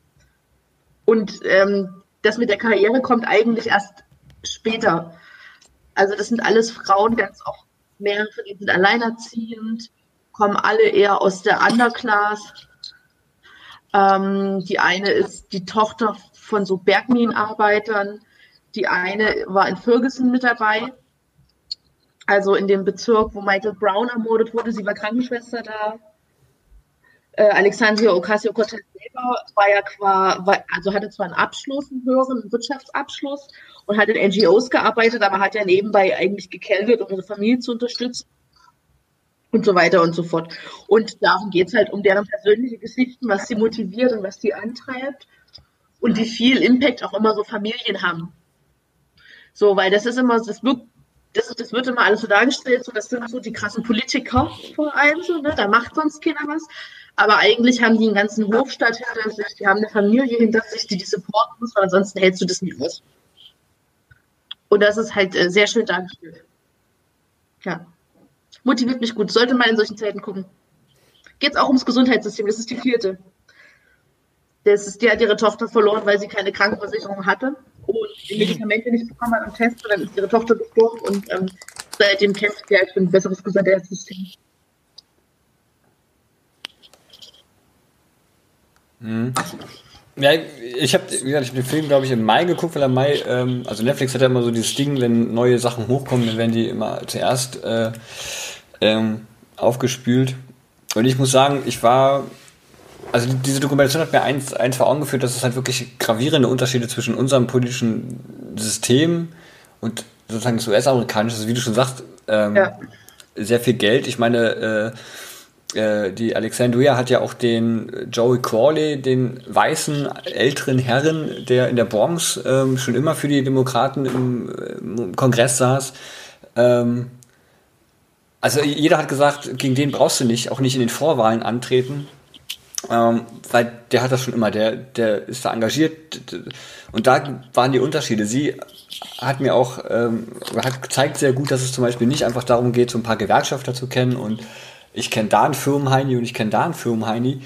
[SPEAKER 3] Und ähm, das mit der Karriere kommt eigentlich erst später. Also das sind alles Frauen, ganz oft mehrere ihnen sind alleinerziehend, kommen alle eher aus der Underclass. Ähm, die eine ist die Tochter von so Bergminenarbeitern. Die eine war in Ferguson mit dabei, also in dem Bezirk, wo Michael Brown ermordet wurde. Sie war Krankenschwester da. Äh, Alexandria Ocasio-Cortez selber war ja qua, also hatte zwar einen Abschluss, einen höheren Wirtschaftsabschluss und hat in NGOs gearbeitet, aber hat ja nebenbei eigentlich gekeltet, um ihre Familie zu unterstützen und so weiter und so fort. Und darum geht es halt um deren persönliche Geschichten, was sie motiviert und was sie antreibt und wie viel Impact auch immer so Familien haben. So, weil das ist immer, das wird, das, das wird immer alles so dargestellt, so das sind so die krassen Politiker vor allem, so, ne? Da macht sonst keiner was. Aber eigentlich haben die einen ganzen Hofstaat hinter sich, die haben eine Familie hinter sich, die die supporten muss, weil ansonsten hältst du das nicht aus. Und das ist halt äh, sehr schön dargestellt. Ja. Motiviert mich gut. Sollte man in solchen Zeiten gucken. Geht es auch ums Gesundheitssystem, das ist die vierte. Das ist, die hat ihre Tochter verloren, weil sie keine Krankenversicherung hatte und die Medikamente nicht bekommen hat am Test. Und dann ist ihre Tochter gestorben und ähm, seitdem kämpft sie halt für ein besseres Gesundheitssystem.
[SPEAKER 1] Ja, ich habe, hab den Film, glaube ich, im Mai geguckt, weil im Mai, ähm, also Netflix hat ja immer so dieses Ding, wenn neue Sachen hochkommen, dann werden die immer zuerst äh, ähm, aufgespült. Und ich muss sagen, ich war, also diese Dokumentation hat mir eins, eins vor Augen geführt, dass es halt wirklich gravierende Unterschiede zwischen unserem politischen System und sozusagen das US-amerikanische, also wie du schon sagst, ähm, ja. sehr viel Geld. Ich meine, äh, äh, die Alexandria hat ja auch den Joey Crawley, den weißen älteren Herren, der in der Bronx ähm, schon immer für die Demokraten im, im Kongress saß. Ähm, also jeder hat gesagt, gegen den brauchst du nicht, auch nicht in den Vorwahlen antreten. Ähm, weil der hat das schon immer, der, der ist da engagiert und da waren die Unterschiede. Sie hat mir auch, ähm, hat gezeigt sehr gut, dass es zum Beispiel nicht einfach darum geht, so ein paar Gewerkschafter zu kennen und ich kenne da einen Firmenheini und ich kenne da einen Firmenheini,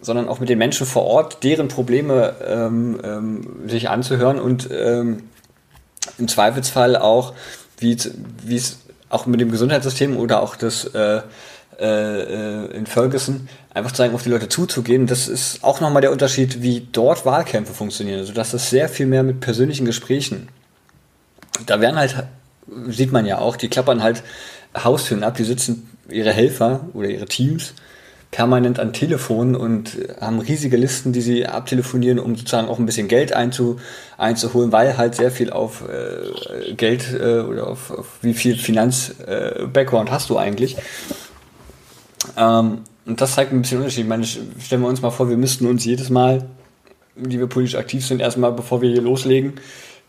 [SPEAKER 1] sondern auch mit den Menschen vor Ort, deren Probleme ähm, ähm, sich anzuhören und ähm, im Zweifelsfall auch, wie es auch mit dem Gesundheitssystem oder auch das äh, äh, in Ferguson einfach zeigen, auf die Leute zuzugehen. Das ist auch nochmal der Unterschied, wie dort Wahlkämpfe funktionieren. Also das sehr viel mehr mit persönlichen Gesprächen. Da werden halt, sieht man ja auch, die klappern halt Haustüren ab, die sitzen ihre Helfer oder ihre Teams permanent an Telefonen und haben riesige Listen, die sie abtelefonieren, um sozusagen auch ein bisschen Geld einzu, einzuholen, weil halt sehr viel auf äh, Geld äh, oder auf, auf, wie viel Finanz-Background äh, hast du eigentlich. Ähm, und das zeigt ein bisschen Unterschied. Ich meine, stellen wir uns mal vor, wir müssten uns jedes Mal, die wir politisch aktiv sind, erstmal, bevor wir hier loslegen,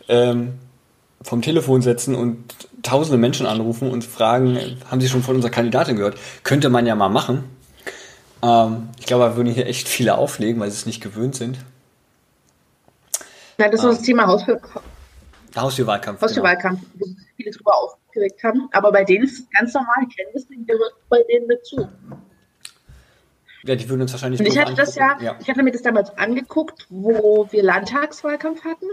[SPEAKER 1] ähm, vom Telefon setzen und tausende Menschen anrufen und fragen, haben Sie schon von unserer Kandidatin gehört? Könnte man ja mal machen ähm, ich glaube, wir würden hier echt viele auflegen, weil sie es nicht gewöhnt sind.
[SPEAKER 3] Ja, das ist ähm, das Thema Haustür
[SPEAKER 1] Haustürwahlkampf.
[SPEAKER 3] Haustürwahlkampf, genau. wo sich viele drüber aufgeregt haben. Aber bei denen ist es ganz normal. Canvas gehört bei denen dazu.
[SPEAKER 1] Ja, die würden uns wahrscheinlich.
[SPEAKER 3] Und ich hatte das ja, ja, ich hatte mir das damals angeguckt, wo wir Landtagswahlkampf hatten.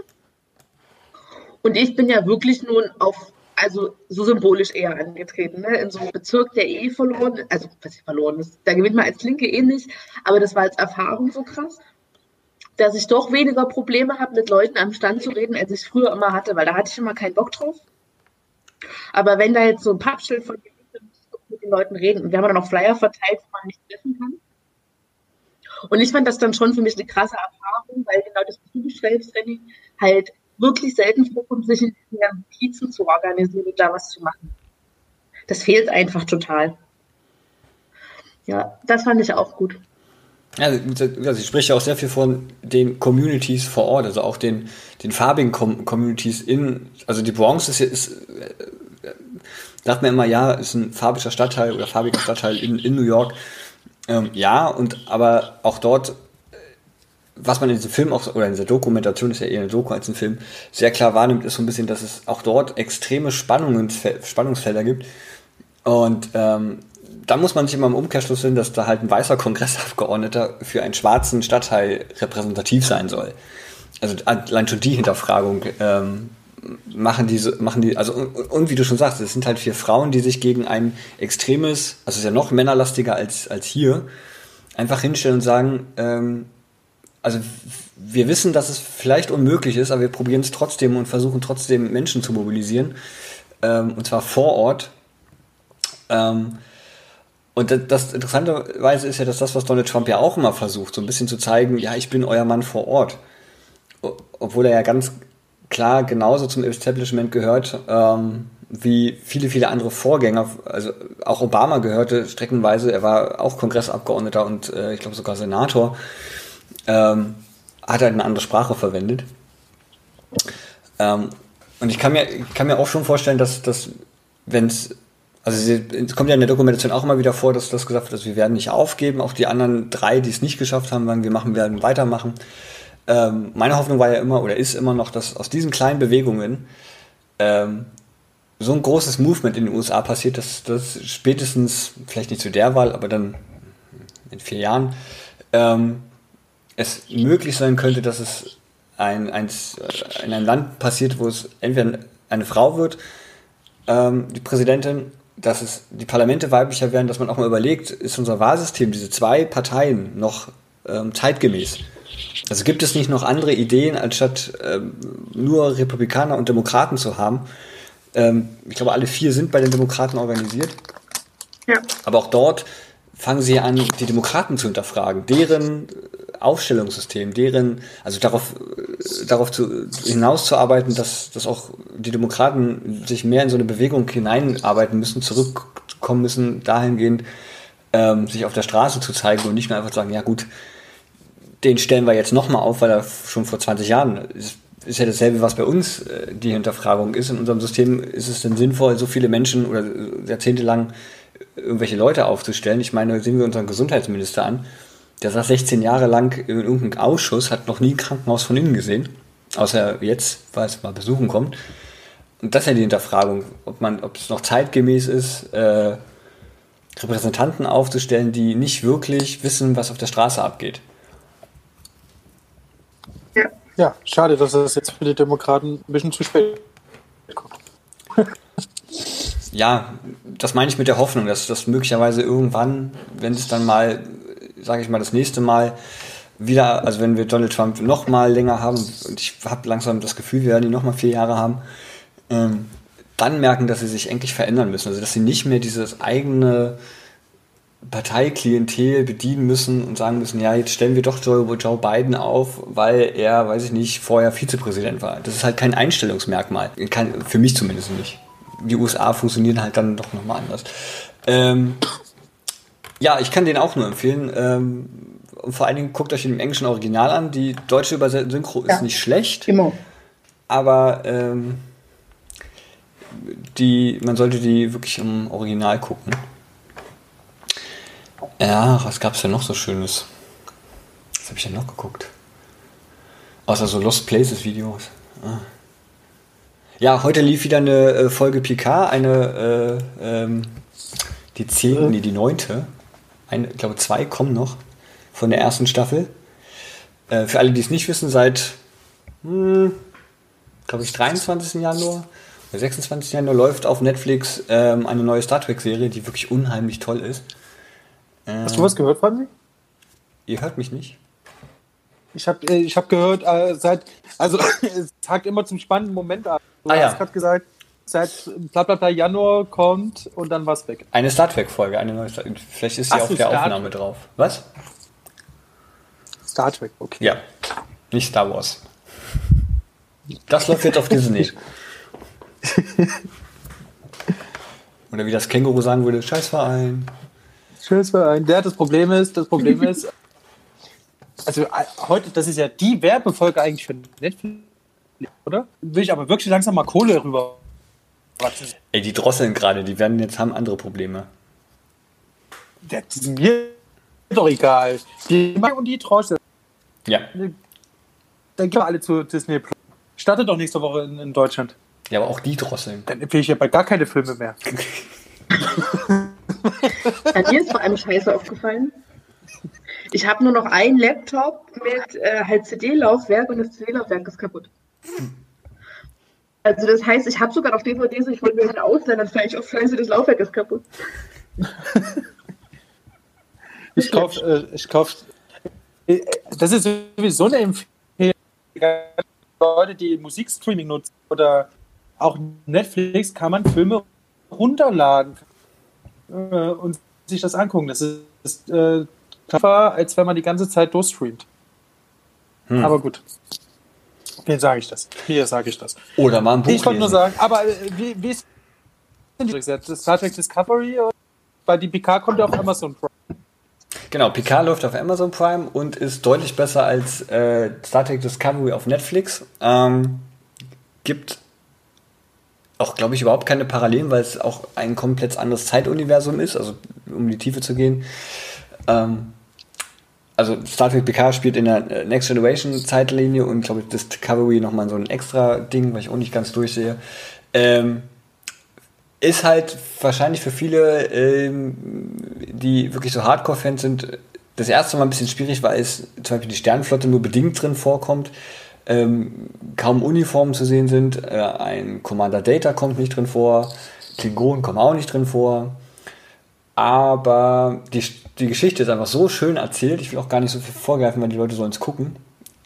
[SPEAKER 3] Und ich bin ja wirklich nun auf also so symbolisch eher angetreten. Ne? In so einem Bezirk, der eh verloren also was ich verloren ist, da gewinnt man als Linke eh nicht, aber das war als Erfahrung so krass, dass ich doch weniger Probleme habe, mit Leuten am Stand zu reden, als ich es früher immer hatte, weil da hatte ich immer keinen Bock drauf. Aber wenn da jetzt so ein Pappschild von mit den Leuten reden und wir haben dann auch Flyer verteilt, wo man nicht treffen kann. Und ich fand das dann schon für mich eine krasse Erfahrung, weil genau das, beschreibst, Renny, halt wirklich selten vorkommt, sich in ganzen Notizen zu organisieren und da was zu machen. Das fehlt einfach total. Ja, das fand ich auch gut.
[SPEAKER 1] Ja, also ich spreche auch sehr viel von den Communities vor Ort, also auch den, den farbigen Com Communities in, also die Bronx ist, ist äh, sagt man immer, ja, ist ein farbischer Stadtteil oder farbiger Stadtteil in, in New York. Ähm, ja, und aber auch dort was man in diesem Film auch, oder in dieser Dokumentation ist ja eher eine Doku als ein Film, sehr klar wahrnimmt, ist so ein bisschen, dass es auch dort extreme Spannungen, Spannungsfelder gibt. Und ähm, da muss man sich immer im Umkehrschluss sehen, dass da halt ein weißer Kongressabgeordneter für einen schwarzen Stadtteil repräsentativ sein soll. Also allein schon die Hinterfragung ähm, machen diese, machen die, also und, und, wie du schon sagst, es sind halt vier Frauen, die sich gegen ein extremes, also es ist ja noch männerlastiger als, als hier, einfach hinstellen und sagen, ähm, also wir wissen, dass es vielleicht unmöglich ist, aber wir probieren es trotzdem und versuchen trotzdem Menschen zu mobilisieren. Ähm, und zwar vor Ort. Ähm, und das Interessanterweise ist ja, dass das, was Donald Trump ja auch immer versucht, so ein bisschen zu zeigen, ja, ich bin euer Mann vor Ort. Obwohl er ja ganz klar genauso zum Establishment gehört, ähm, wie viele, viele andere Vorgänger. Also auch Obama gehörte streckenweise, er war auch Kongressabgeordneter und äh, ich glaube sogar Senator ähm, hat halt eine andere Sprache verwendet. Ähm, und ich kann mir, kann mir auch schon vorstellen, dass, dass wenn es, also es kommt ja in der Dokumentation auch immer wieder vor, dass das gesagt wird, dass wir werden nicht aufgeben. Auch die anderen drei, die es nicht geschafft haben, sagen, wir machen, werden weitermachen. Ähm, meine Hoffnung war ja immer oder ist immer noch, dass aus diesen kleinen Bewegungen ähm, so ein großes Movement in den USA passiert, dass das spätestens, vielleicht nicht zu der Wahl, aber dann in vier Jahren, ähm, es möglich sein könnte, dass es ein, ein, in einem Land passiert, wo es entweder eine Frau wird, ähm, die Präsidentin, dass es die Parlamente weiblicher werden, dass man auch mal überlegt, ist unser Wahlsystem, diese zwei Parteien noch ähm, zeitgemäß? Also gibt es nicht noch andere Ideen, anstatt ähm, nur Republikaner und Demokraten zu haben? Ähm, ich glaube, alle vier sind bei den Demokraten organisiert. Ja. Aber auch dort fangen sie an, die Demokraten zu hinterfragen, deren Aufstellungssystem, deren, also darauf, darauf zu, hinauszuarbeiten, dass, dass auch die Demokraten sich mehr in so eine Bewegung hineinarbeiten müssen, zurückkommen müssen, dahingehend, ähm, sich auf der Straße zu zeigen und nicht nur einfach sagen, ja gut, den stellen wir jetzt nochmal auf, weil er schon vor 20 Jahren ist, ist ja dasselbe, was bei uns äh, die Hinterfragung ist. In unserem System ist es denn sinnvoll, so viele Menschen oder jahrzehntelang irgendwelche Leute aufzustellen. Ich meine, sehen wir unseren Gesundheitsminister an. Der saß 16 Jahre lang in irgendeinem Ausschuss, hat noch nie ein Krankenhaus von innen gesehen. Außer jetzt, weil es mal besuchen kommt. Und das ist ja die Hinterfragung, ob man, ob es noch zeitgemäß ist, äh, Repräsentanten aufzustellen, die nicht wirklich wissen, was auf der Straße abgeht.
[SPEAKER 2] Ja, schade, dass das jetzt für die Demokraten ein bisschen zu spät kommt.
[SPEAKER 1] ja, das meine ich mit der Hoffnung, dass das möglicherweise irgendwann, wenn es dann mal, sage ich mal, das nächste Mal wieder, also wenn wir Donald Trump noch mal länger haben, und ich habe langsam das Gefühl, wir werden ihn noch mal vier Jahre haben, ähm, dann merken, dass sie sich endlich verändern müssen. Also dass sie nicht mehr dieses eigene Parteiklientel bedienen müssen und sagen müssen, ja, jetzt stellen wir doch Joe, Biden auf, weil er, weiß ich nicht, vorher Vizepräsident war. Das ist halt kein Einstellungsmerkmal. Kein, für mich zumindest nicht die USA funktionieren halt dann doch nochmal anders. Ähm, ja, ich kann den auch nur empfehlen. Ähm, vor allen Dingen guckt euch den im englischen Original an. Die deutsche Übersetzung ja. ist nicht schlecht. Immer. Aber ähm, die, man sollte die wirklich im Original gucken. Ja, was gab es denn noch so Schönes? Was habe ich denn noch geguckt? Außer so Lost Places Videos. Ah. Ja, heute lief wieder eine äh, Folge Picard, eine, äh, ähm, die zehnte, nee, die neunte. Eine, ich glaube, zwei kommen noch von der ersten Staffel. Äh, für alle, die es nicht wissen, seit, hm, glaube ich, 23. Januar oder 26. Januar läuft auf Netflix ähm, eine neue Star Trek-Serie, die wirklich unheimlich toll ist.
[SPEAKER 2] Hast du was gehört, Fanny?
[SPEAKER 1] Ihr hört mich nicht?
[SPEAKER 2] Ich habe äh, ich hab gehört, äh, seit, also es tagt immer zum spannenden Moment an. Du ah, hast ja. gerade gesagt, seit bla bla bla Januar kommt und dann war es weg.
[SPEAKER 1] Eine Star Trek-Folge, eine neue Star Vielleicht ist sie auf so, der Star Aufnahme drauf. Was?
[SPEAKER 2] Star Trek, okay.
[SPEAKER 1] Ja, nicht Star Wars. Das läuft jetzt auf Disney. Oder wie das Känguru sagen würde, Scheißverein.
[SPEAKER 2] Scheißverein. Der das Problem ist, das Problem ist, also äh, heute, das ist ja die Werbefolge eigentlich für Netflix, oder? Will ich aber wirklich langsam mal Kohle rüber.
[SPEAKER 1] Ey, die drosseln gerade, die werden jetzt haben andere Probleme.
[SPEAKER 2] Ja, die sind mir doch egal. Die und die drosseln.
[SPEAKER 1] Ja.
[SPEAKER 2] Dann gehen wir alle zu Disney Plus. Startet doch nächste Woche in, in Deutschland.
[SPEAKER 1] Ja, aber auch die drosseln.
[SPEAKER 2] Dann empfehle ich ja bald gar keine Filme mehr.
[SPEAKER 3] Hat dir ist vor allem Scheiße aufgefallen? Ich habe nur noch einen Laptop mit äh, halt CD-Laufwerk und das CD-Laufwerk ist kaputt. Also das heißt, ich habe sogar noch DVDs, ich wollte mir halt ausleihen, dann fällt ich auf Scheiße, das Laufwerk ist kaputt.
[SPEAKER 2] ich kaufe, äh, ich kaufe, äh, das ist sowieso eine Empfehlung, Leute, die Musikstreaming nutzen oder auch Netflix, kann man Filme runterladen äh, und sich das angucken. Das ist äh, tougher, als wenn man die ganze Zeit durchstreamt. Hm. Aber gut. Hier sage ich das. Hier sage ich das.
[SPEAKER 1] Oder mal ein Buch
[SPEAKER 2] Ich wollte nur sagen, aber äh, wie, wie ist das Star Trek Discovery? Bei die PK kommt ja auf Amazon Prime.
[SPEAKER 1] Genau, Picard läuft auf Amazon Prime und ist deutlich besser als äh, Star Trek Discovery auf Netflix. Ähm, gibt auch, glaube ich, überhaupt keine Parallelen, weil es auch ein komplett anderes Zeituniversum ist, also um die Tiefe zu gehen. Ähm, also Star Trek PK spielt in der äh, Next Generation Zeitlinie und glaube ich Discovery nochmal so ein extra Ding, weil ich auch nicht ganz durchsehe. Ähm, ist halt wahrscheinlich für viele, ähm, die wirklich so Hardcore-Fans sind, das erste Mal ein bisschen schwierig, weil es zum Beispiel die Sternflotte nur bedingt drin vorkommt, ähm, kaum Uniformen zu sehen sind, äh, ein Commander Data kommt nicht drin vor, Klingonen kommen auch nicht drin vor, aber die die Geschichte ist einfach so schön erzählt. Ich will auch gar nicht so viel vorgreifen, weil die Leute sollen es gucken.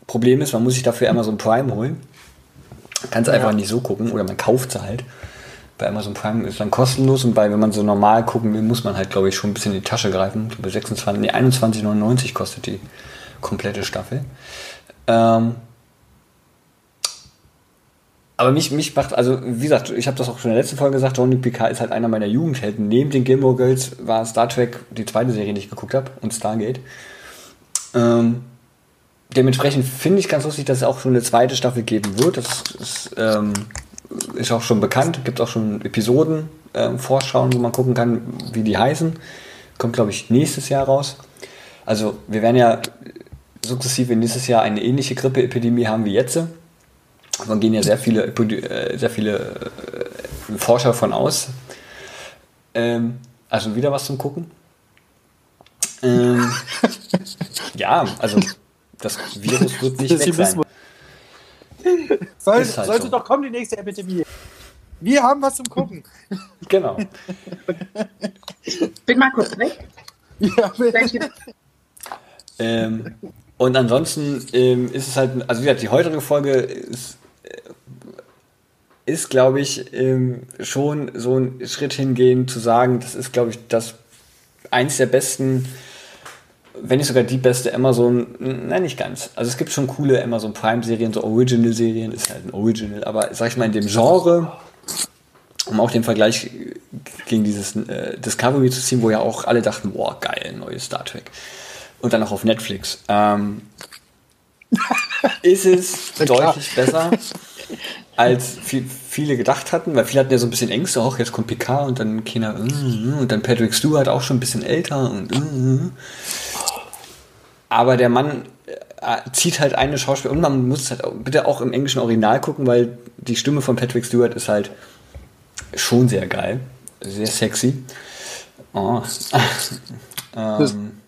[SPEAKER 1] Problem ist, man muss sich dafür Amazon Prime holen. Kann es ja. einfach nicht so gucken oder man kauft sie halt Bei Amazon Prime ist dann kostenlos und bei, wenn man so normal gucken will, muss man halt, glaube ich, schon ein bisschen in die Tasche greifen. Bei 26, nee, 21,99 kostet die komplette Staffel. Ähm, aber mich, mich macht, also wie gesagt, ich habe das auch schon in der letzten Folge gesagt, Jean-Luc Picard ist halt einer meiner Jugendhelden. Neben den Gilmore Girls war Star Trek die zweite Serie, die ich geguckt habe, und Stargate. Ähm, dementsprechend finde ich ganz lustig, dass es auch schon eine zweite Staffel geben wird. Das ist, ähm, ist auch schon bekannt. Gibt auch schon Episoden, äh, Vorschauen, wo man gucken kann, wie die heißen. Kommt, glaube ich, nächstes Jahr raus. Also wir werden ja sukzessive nächstes Jahr eine ähnliche Grippeepidemie haben wie jetzt. Man gehen ja sehr viele, äh, sehr viele äh, Forscher von aus. Ähm, also wieder was zum Gucken. Ähm, ja, also das Virus wird nicht weg sein.
[SPEAKER 2] Soll, halt sollte so. doch kommen, die nächste Epidemie. Wir haben was zum Gucken.
[SPEAKER 1] Genau.
[SPEAKER 3] Bin mal kurz weg. Ja,
[SPEAKER 1] ähm, und ansonsten ähm, ist es halt, also wie gesagt, die heutige Folge ist, äh, ist glaube ich, ähm, schon so ein Schritt hingehen zu sagen, das ist, glaube ich, das eins der besten wenn nicht sogar die beste Amazon, nein, nicht ganz. Also es gibt schon coole Amazon Prime-Serien, so Original-Serien, ist halt ein Original, aber sag ich mal in dem Genre, um auch den Vergleich gegen dieses äh, Discovery zu ziehen, wo ja auch alle dachten, boah, geil, neues Star Trek. Und dann auch auf Netflix. Ähm, ist es deutlich besser, als viel, viele gedacht hatten, weil viele hatten ja so ein bisschen Ängste, auch jetzt kommt Picard und dann Kinder, mm, und dann Patrick Stewart auch schon ein bisschen älter und mm, aber der Mann äh, zieht halt eine Schauspielerin und man muss halt bitte auch im englischen Original gucken, weil die Stimme von Patrick Stewart ist halt schon sehr geil, sehr sexy. Oh. ähm,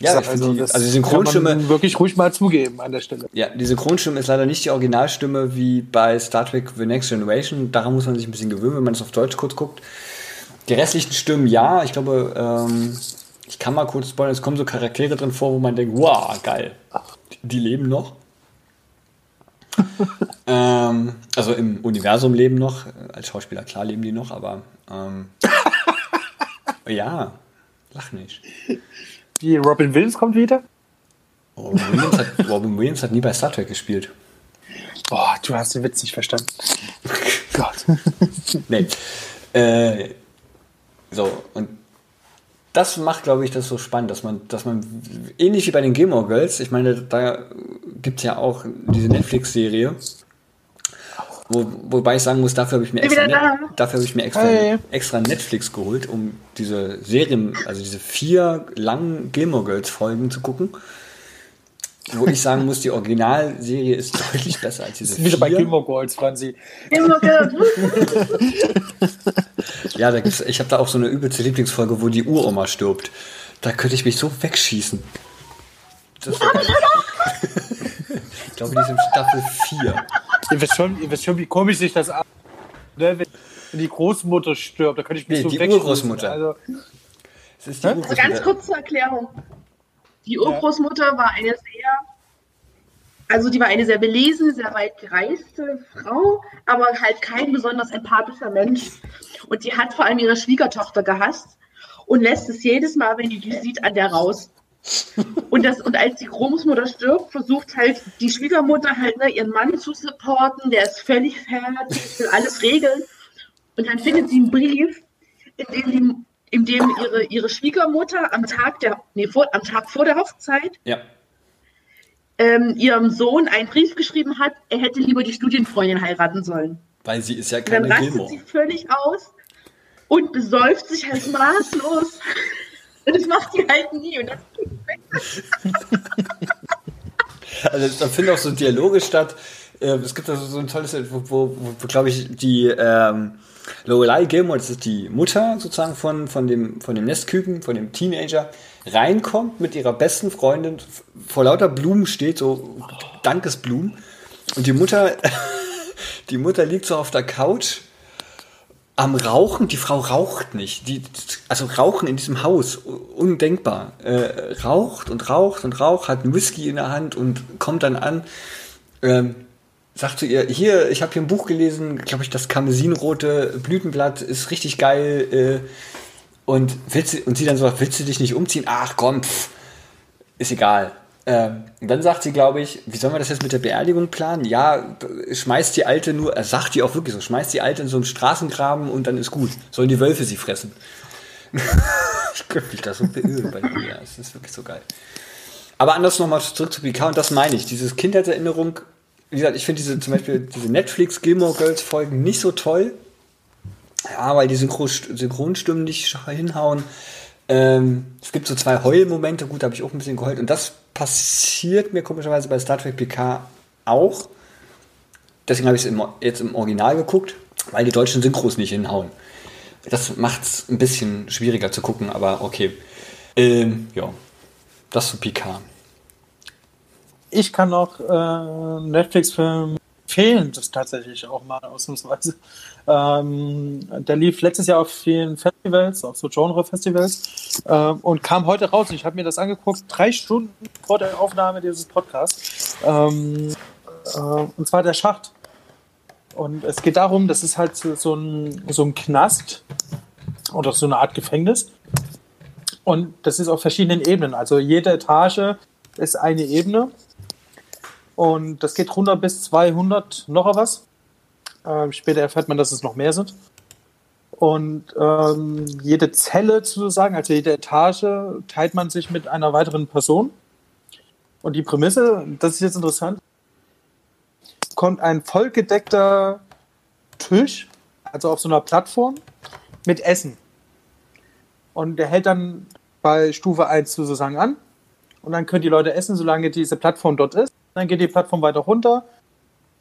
[SPEAKER 2] ja, also, die, also die Synchronstimme. wirklich ruhig mal zugeben an der Stelle.
[SPEAKER 1] Ja, die Synchronstimme ist leider nicht die Originalstimme wie bei Star Trek The Next Generation. Daran muss man sich ein bisschen gewöhnen, wenn man es auf Deutsch kurz guckt. Die restlichen Stimmen, ja, ich glaube, ähm, ich kann mal kurz spoilern, es kommen so Charaktere drin vor, wo man denkt, wow, geil. Die leben noch. ähm, also im Universum leben noch. Als Schauspieler, klar leben die noch, aber ähm, ja, lach nicht.
[SPEAKER 2] Wie Robin Williams kommt wieder?
[SPEAKER 1] Robin Williams, hat, Robin Williams hat nie bei Star Trek gespielt.
[SPEAKER 2] Boah, du hast den Witz nicht verstanden. Gott.
[SPEAKER 1] nee. Äh, so, und das macht, glaube ich, das so spannend, dass man, dass man, ähnlich wie bei den Gilmore Girls, ich meine, da gibt es ja auch diese Netflix-Serie, wo, wobei ich sagen muss, dafür habe ich mir extra, dafür habe ich mir extra, hey. extra Netflix geholt, um diese Serien, also diese vier langen Gilmore Girls Folgen zu gucken. Wo ich sagen muss, die Originalserie ist deutlich besser als diese
[SPEAKER 2] Wieder bei Gilmore Girls, Franzi. Gilmore
[SPEAKER 1] ja, da gibt's, ich habe da auch so eine übelste Lieblingsfolge, wo die Uroma stirbt. Da könnte ich mich so wegschießen. Das ich glaube, die sind Staffel 4.
[SPEAKER 2] Ihr wisst schon, ihr wisst schon wie komisch sich das an. Ne? Wenn die Großmutter stirbt, da könnte ich mich nee, so
[SPEAKER 1] die. Urgroßmutter.
[SPEAKER 3] Also, das ist die Urgroßmutter. Ganz kurz zur Erklärung. Die Urgroßmutter war eine sehr, also die war eine sehr belesene, sehr weit gereiste Frau, aber halt kein besonders empathischer Mensch. Und die hat vor allem ihre Schwiegertochter gehasst und lässt es jedes Mal, wenn die die sieht, an der raus. Und, das, und als die Großmutter stirbt, versucht halt die Schwiegermutter halt ne, ihren Mann zu supporten, der ist völlig fertig, will alles regeln. Und dann findet sie einen Brief, in dem die in dem ihre, ihre Schwiegermutter am Tag, der, nee, vor, am Tag vor der Hochzeit
[SPEAKER 1] ja.
[SPEAKER 3] ähm, ihrem Sohn einen Brief geschrieben hat, er hätte lieber die Studienfreundin heiraten sollen.
[SPEAKER 1] Weil sie ist ja keine
[SPEAKER 3] Dann rastet
[SPEAKER 1] Gilmore.
[SPEAKER 3] sie völlig aus und besäuft sich halt maßlos. Und das macht sie halt nie. Und das
[SPEAKER 1] also da finden auch so Dialoge statt. Ähm, es gibt also so ein tolles, wo, wo, wo glaube ich, die ähm, Lorelei Gilmore, das ist die Mutter sozusagen von, von, dem, von dem Nestküken, von dem Teenager, reinkommt mit ihrer besten Freundin, vor lauter Blumen steht, so Dankesblumen. Und die Mutter, die Mutter liegt so auf der Couch am Rauchen. Die Frau raucht nicht. Die, also Rauchen in diesem Haus, undenkbar. Äh, raucht und raucht und raucht, hat einen Whisky in der Hand und kommt dann an. Ähm, sagt zu ihr, hier, ich habe hier ein Buch gelesen, glaube ich, das Kamesinrote Blütenblatt ist richtig geil. Äh, und, willst und sie dann so, willst du dich nicht umziehen? Ach komm, pff, ist egal. Ähm, dann sagt sie, glaube ich, wie sollen wir das jetzt mit der Beerdigung planen? Ja, schmeißt die Alte nur, er sagt die auch wirklich so, schmeißt die Alte in so einen Straßengraben und dann ist gut. Sollen die Wölfe sie fressen. ich könnte mich da so beirren bei mir. Es ist wirklich so geil. Aber anders nochmal zurück zu Picard und das meine ich. Dieses Kindheitserinnerung, wie gesagt, ich finde diese zum Beispiel diese Netflix Gilmore Girls Folgen nicht so toll. Ja, weil die Synchro Synchronstimmen nicht hinhauen. Ähm, es gibt so zwei Heulmomente, gut, da habe ich auch ein bisschen geheult. Und das passiert mir komischerweise bei Star Trek PK auch. Deswegen habe ich es jetzt im Original geguckt, weil die deutschen Synchros nicht hinhauen. Das macht es ein bisschen schwieriger zu gucken, aber okay. Ähm, ja, das zu PK.
[SPEAKER 2] Ich kann noch äh, Netflix-Film empfehlen, das tatsächlich auch mal ausnahmsweise. Ähm, der lief letztes Jahr auf vielen Festivals, auch so Genre-Festivals, äh, und kam heute raus. Ich habe mir das angeguckt, drei Stunden vor der Aufnahme dieses Podcasts. Ähm, äh, und zwar der Schacht. Und es geht darum, das ist halt so ein, so ein Knast oder so eine Art Gefängnis. Und das ist auf verschiedenen Ebenen. Also jede Etage ist eine Ebene. Und das geht runter bis 200 noch was. Ähm, später erfährt man, dass es noch mehr sind. Und ähm, jede Zelle sozusagen, also jede Etage, teilt man sich mit einer weiteren Person. Und die Prämisse, das ist jetzt interessant, kommt ein vollgedeckter Tisch, also auf so einer Plattform, mit Essen. Und der hält dann bei Stufe 1 sozusagen an. Und dann können die Leute essen, solange diese Plattform dort ist. Dann geht die Plattform weiter runter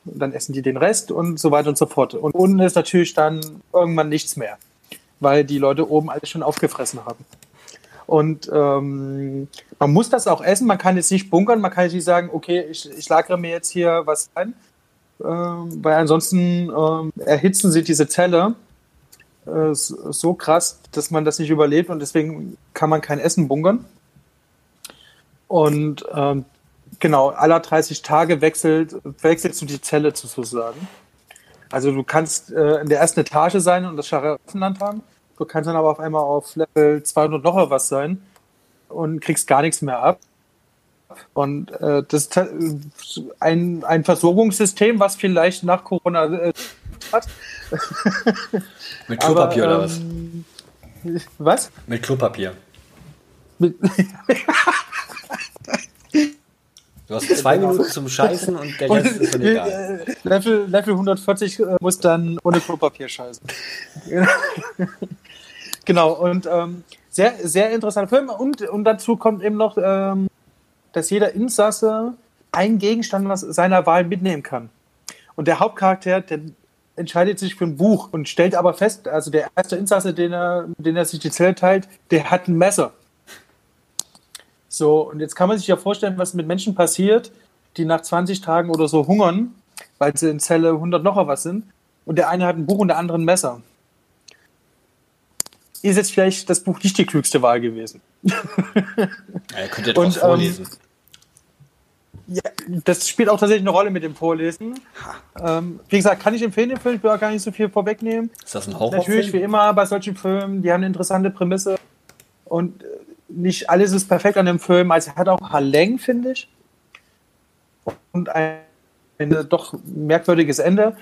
[SPEAKER 2] dann essen die den Rest und so weiter und so fort. Und unten ist natürlich dann irgendwann nichts mehr, weil die Leute oben alles schon aufgefressen haben. Und ähm, man muss das auch essen, man kann jetzt nicht bunkern, man kann jetzt nicht sagen, okay, ich, ich lagere mir jetzt hier was ein, ähm, weil ansonsten ähm, erhitzen sie diese Zelle äh, so krass, dass man das nicht überlebt und deswegen kann man kein Essen bunkern. Und ähm, Genau, aller 30 Tage wechselt, wechselst du die Zelle sozusagen. Also du kannst äh, in der ersten Etage sein und das Scharafenland haben. Du kannst dann aber auf einmal auf Level 200 noch was sein und kriegst gar nichts mehr ab. Und äh, das ist ein, ein Versorgungssystem, was vielleicht nach Corona äh, hat.
[SPEAKER 1] Mit Klopapier aber, ähm,
[SPEAKER 2] oder was? Was?
[SPEAKER 1] Mit Klopapier. Mit Du hast zwei genau. Minuten zum Scheißen und der Rest ist dann egal.
[SPEAKER 2] Level, Level 140 äh, muss dann ohne Klopapier scheißen. genau, und ähm, sehr, sehr interessanter Film. Und, und dazu kommt eben noch, ähm, dass jeder Insasse einen Gegenstand seiner Wahl mitnehmen kann. Und der Hauptcharakter, der entscheidet sich für ein Buch und stellt aber fest, also der erste Insasse, den er, den er sich die Zelle teilt, der hat ein Messer. So, und jetzt kann man sich ja vorstellen, was mit Menschen passiert, die nach 20 Tagen oder so hungern, weil sie in Zelle 100 noch was sind. Und der eine hat ein Buch und der andere ein Messer. Ist jetzt vielleicht das Buch nicht die klügste Wahl gewesen.
[SPEAKER 1] Ja, ihr könnt ja doch vorlesen. Ähm,
[SPEAKER 2] ja, das spielt auch tatsächlich eine Rolle mit dem Vorlesen. Ähm, wie gesagt, kann ich empfehlen, den Film. Ich will auch gar nicht so viel vorwegnehmen.
[SPEAKER 1] Ist das ein Horrorfilm?
[SPEAKER 2] Natürlich, wie immer bei solchen Filmen, die haben eine interessante Prämisse. Und äh, nicht alles ist perfekt an dem Film. Also er hat auch ein paar Längen, finde ich. Und ein, ein, doch merkwürdiges Ende.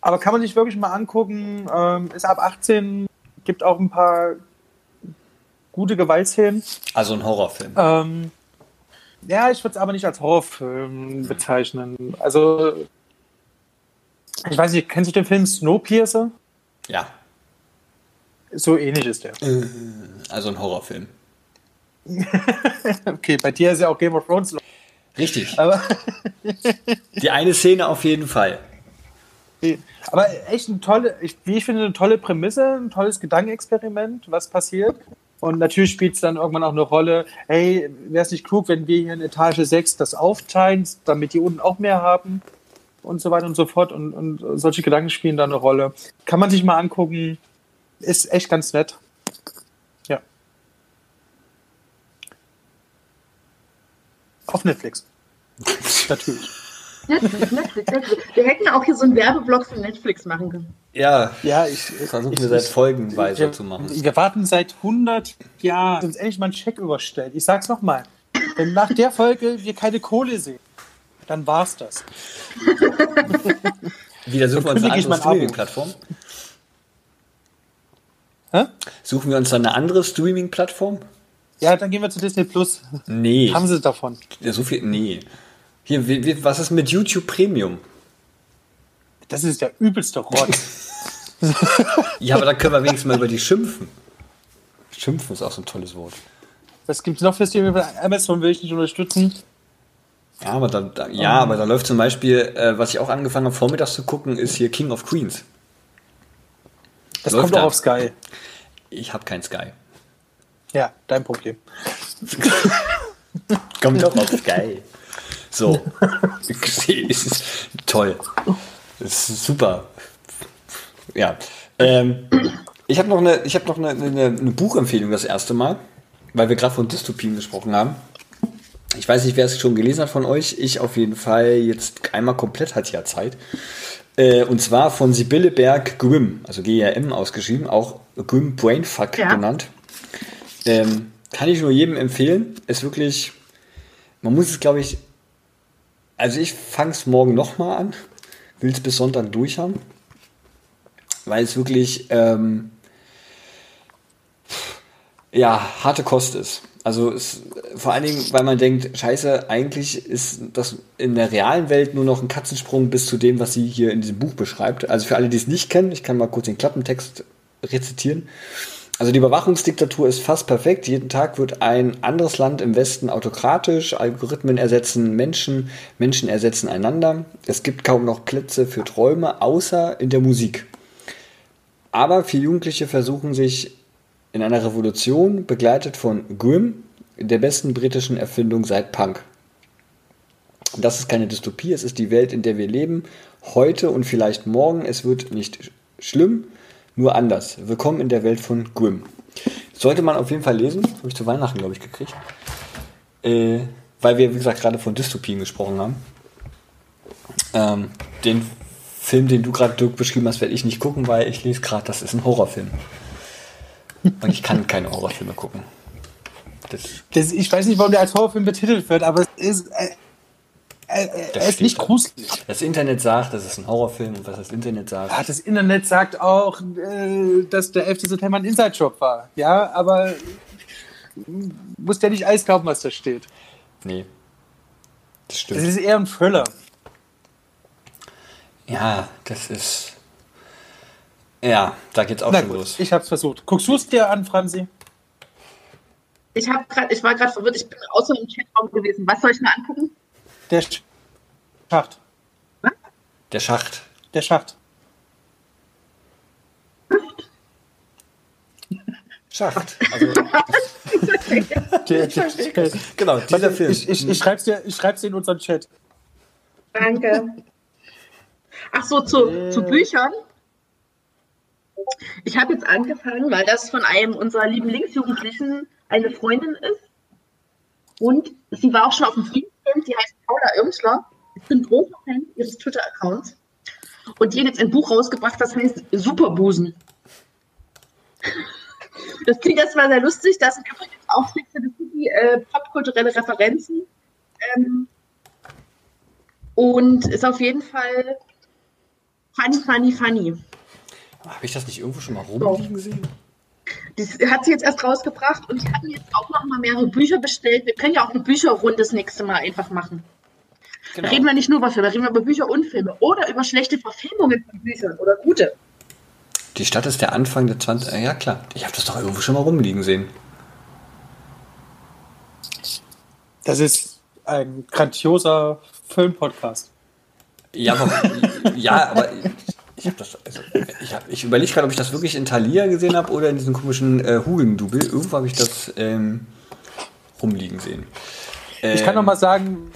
[SPEAKER 2] Aber kann man sich wirklich mal angucken. Ähm, ist ab 18, gibt auch ein paar gute Gewaltszenen.
[SPEAKER 1] Also ein Horrorfilm.
[SPEAKER 2] Ähm, ja, ich würde es aber nicht als Horrorfilm bezeichnen. Also, ich weiß nicht, kennst du den Film Snowpiercer?
[SPEAKER 1] Ja.
[SPEAKER 2] So ähnlich ist der.
[SPEAKER 1] Also ein Horrorfilm.
[SPEAKER 2] okay, bei dir ist ja auch Game of Thrones.
[SPEAKER 1] Richtig. Aber Die eine Szene auf jeden Fall.
[SPEAKER 2] Aber echt eine tolle, wie ich finde, eine tolle Prämisse, ein tolles Gedankenexperiment, was passiert. Und natürlich spielt es dann irgendwann auch eine Rolle, hey, wäre es nicht klug, wenn wir hier in Etage 6 das aufteilen, damit die unten auch mehr haben und so weiter und so fort. Und, und solche Gedanken spielen da eine Rolle. Kann man sich mal angucken. Ist echt ganz nett. Auf Netflix. Natürlich.
[SPEAKER 3] Netflix, Netflix, Netflix. Wir hätten auch hier so einen Werbeblock für Netflix machen können.
[SPEAKER 1] Ja,
[SPEAKER 2] ja ich
[SPEAKER 1] versuchen wir seit Folgenweise zu machen.
[SPEAKER 2] Wir warten seit 100 Jahren, uns endlich mal einen Check überstellt. Ich sag's nochmal. Wenn nach der Folge wir keine Kohle sehen, dann war's das.
[SPEAKER 1] Wieder suchen wir uns eine andere Streaming-Plattform. Suchen wir uns dann eine andere Streaming-Plattform?
[SPEAKER 2] Ja, dann gehen wir zu Disney Plus.
[SPEAKER 1] Nee.
[SPEAKER 2] Haben sie davon?
[SPEAKER 1] Ja, so viel. Nee. Hier, wie, was ist mit YouTube Premium?
[SPEAKER 2] Das ist der übelste Rott.
[SPEAKER 1] ja, aber da können wir wenigstens mal über die schimpfen. Schimpfen ist auch so ein tolles Wort.
[SPEAKER 2] Was gibt es noch für Streaming? Amazon will ich nicht unterstützen.
[SPEAKER 1] Ja, aber da, da ja, aber da läuft zum Beispiel, äh, was ich auch angefangen habe, vormittags zu gucken, ist hier King of Queens.
[SPEAKER 2] Das läuft kommt auch auf Sky.
[SPEAKER 1] Ich habe kein Sky.
[SPEAKER 2] Ja, dein Problem.
[SPEAKER 1] kommt doch auf Sky. So. Toll. Das ist super. Ja. Ähm, ich habe noch, eine, ich hab noch eine, eine, eine Buchempfehlung das erste Mal, weil wir gerade von Dystopien gesprochen haben. Ich weiß nicht, wer es schon gelesen hat von euch. Ich auf jeden Fall jetzt einmal komplett hat ja Zeit. Äh, und zwar von Sibylle Berg Grimm, also G-R-M ausgeschrieben, auch Grimm Brainfuck ja. genannt. Ähm, kann ich nur jedem empfehlen. Ist wirklich, man muss es, glaube ich, also ich fange es morgen nochmal an, will es bis Sonntag durch haben, weil es wirklich, ähm, ja, harte Kost ist. Also es, vor allen Dingen, weil man denkt, scheiße, eigentlich ist das in der realen Welt nur noch ein Katzensprung bis zu dem, was sie hier in diesem Buch beschreibt. Also für alle, die es nicht kennen, ich kann mal kurz den Klappentext rezitieren. Also die Überwachungsdiktatur ist fast perfekt. Jeden Tag wird ein anderes Land im Westen autokratisch. Algorithmen ersetzen Menschen, Menschen ersetzen einander. Es gibt kaum noch Plätze für Träume, außer in der Musik. Aber viele Jugendliche versuchen sich in einer Revolution, begleitet von Grimm, der besten britischen Erfindung seit Punk. Das ist keine Dystopie, es ist die Welt, in der wir leben, heute und vielleicht morgen. Es wird nicht schlimm, nur anders. Willkommen in der Welt von Grimm. Sollte man auf jeden Fall lesen, habe ich zu Weihnachten, glaube ich, gekriegt. Äh, weil wir, wie gesagt, gerade von Dystopien gesprochen haben. Ähm, den Film, den du gerade, Dirk, beschrieben hast, werde ich nicht gucken, weil ich lese gerade, das ist ein Horrorfilm. Und ich kann keine Horrorfilme gucken.
[SPEAKER 2] Das das, ich weiß nicht, warum der als Horrorfilm betitelt wird, aber es ist. Äh, äh, er ist nicht gruselig.
[SPEAKER 1] Das Internet sagt, das ist ein Horrorfilm und was das Internet sagt.
[SPEAKER 2] Ja, das Internet sagt auch, äh, dass der 11. September ein Inside-Job war. Ja, aber muss der nicht alles glauben, was da steht.
[SPEAKER 1] Nee. Das stimmt.
[SPEAKER 2] Das ist eher ein Thriller.
[SPEAKER 1] Ja, das ist. Ja, da geht's auch
[SPEAKER 2] Na
[SPEAKER 1] schon
[SPEAKER 2] gut,
[SPEAKER 1] los.
[SPEAKER 2] Ich hab's versucht. Guckst du es dir an, Franzi?
[SPEAKER 3] Ich, hab grad, ich war gerade verwirrt, ich bin außer im Chatraum gewesen. Was soll ich mir angucken?
[SPEAKER 2] Der Schacht.
[SPEAKER 1] Was? Der Schacht.
[SPEAKER 2] Der Schacht.
[SPEAKER 1] Schacht. Also,
[SPEAKER 2] der, der, der,
[SPEAKER 1] genau, dieser Film.
[SPEAKER 2] Ich, ich, ich schreib's dir, ich schreib's dir in unseren Chat.
[SPEAKER 3] Danke. Ach so, zu, äh. zu Büchern. Ich habe jetzt angefangen, weil das von einem unserer lieben Linksjugendlichen eine Freundin ist. Und sie war auch schon auf dem Friedenscamp, die heißt Paula Irmschler. Ich bin großer Fan ihres Twitter-Accounts. Und die hat jetzt ein Buch rausgebracht, das heißt Superbusen. Das klingt erstmal sehr lustig. Da sind übrigens auch City äh, popkulturelle Referenzen. Ähm, und ist auf jeden Fall funny, funny, funny.
[SPEAKER 1] Habe ich das nicht irgendwo schon mal rumliegen gesehen?
[SPEAKER 3] Das hat sie jetzt erst rausgebracht und ich habe mir jetzt auch noch mal mehrere Bücher bestellt. Wir können ja auch eine Bücherrunde das nächste Mal einfach machen. Genau. Da reden wir nicht nur über Filme, reden wir über Bücher und Filme oder über schlechte Verfilmungen von Büchern oder gute.
[SPEAKER 1] Die Stadt ist der Anfang der 20. Ja, klar. Ich habe das doch irgendwo schon mal rumliegen sehen.
[SPEAKER 2] Das ist ein grandioser Filmpodcast.
[SPEAKER 1] Ja, aber, ja, aber ich habe das, also, ich, hab, ich überlege gerade, ob ich das wirklich in Thalia gesehen habe oder in diesem komischen äh, Hugendubel. Irgendwo habe ich das ähm, rumliegen sehen.
[SPEAKER 2] Ähm, ich kann noch mal sagen,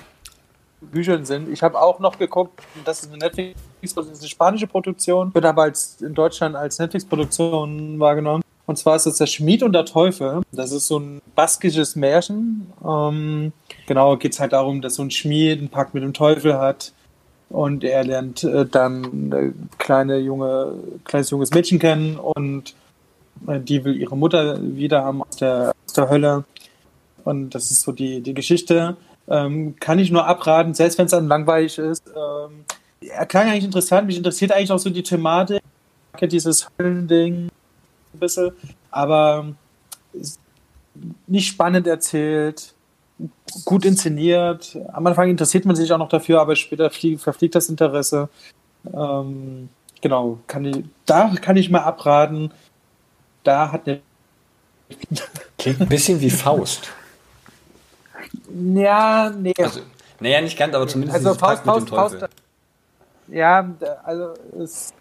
[SPEAKER 2] Büchern sind. Ich habe auch noch geguckt, das ist eine Netflix, das ist eine spanische Produktion, wird aber als, in Deutschland als Netflix-Produktion wahrgenommen. Und zwar ist es der Schmied und der Teufel. Das ist so ein baskisches Märchen. Ähm, genau, geht es halt darum, dass so ein Schmied einen Pakt mit dem Teufel hat Und er lernt äh, dann eine kleine junge, kleines junges Mädchen kennen und äh, die will ihre Mutter wieder haben aus der, aus der Hölle. Und das ist so die, die Geschichte. Ähm, kann ich nur abraten, selbst wenn es dann langweilig ist. Ähm, er klang eigentlich interessant. Mich interessiert eigentlich auch so die Thematik. Dieses Höllending ein bisschen. Aber nicht spannend erzählt, gut inszeniert. Am Anfang interessiert man sich auch noch dafür, aber später flieg, verfliegt das Interesse. Ähm, genau, kann ich, da kann ich mal abraten. Da hat eine.
[SPEAKER 1] Klingt ein bisschen wie Faust.
[SPEAKER 2] Ja, nee.
[SPEAKER 1] Also, naja, nicht ganz, aber zumindest
[SPEAKER 2] also Faust, Faust, Faust, ja, also es,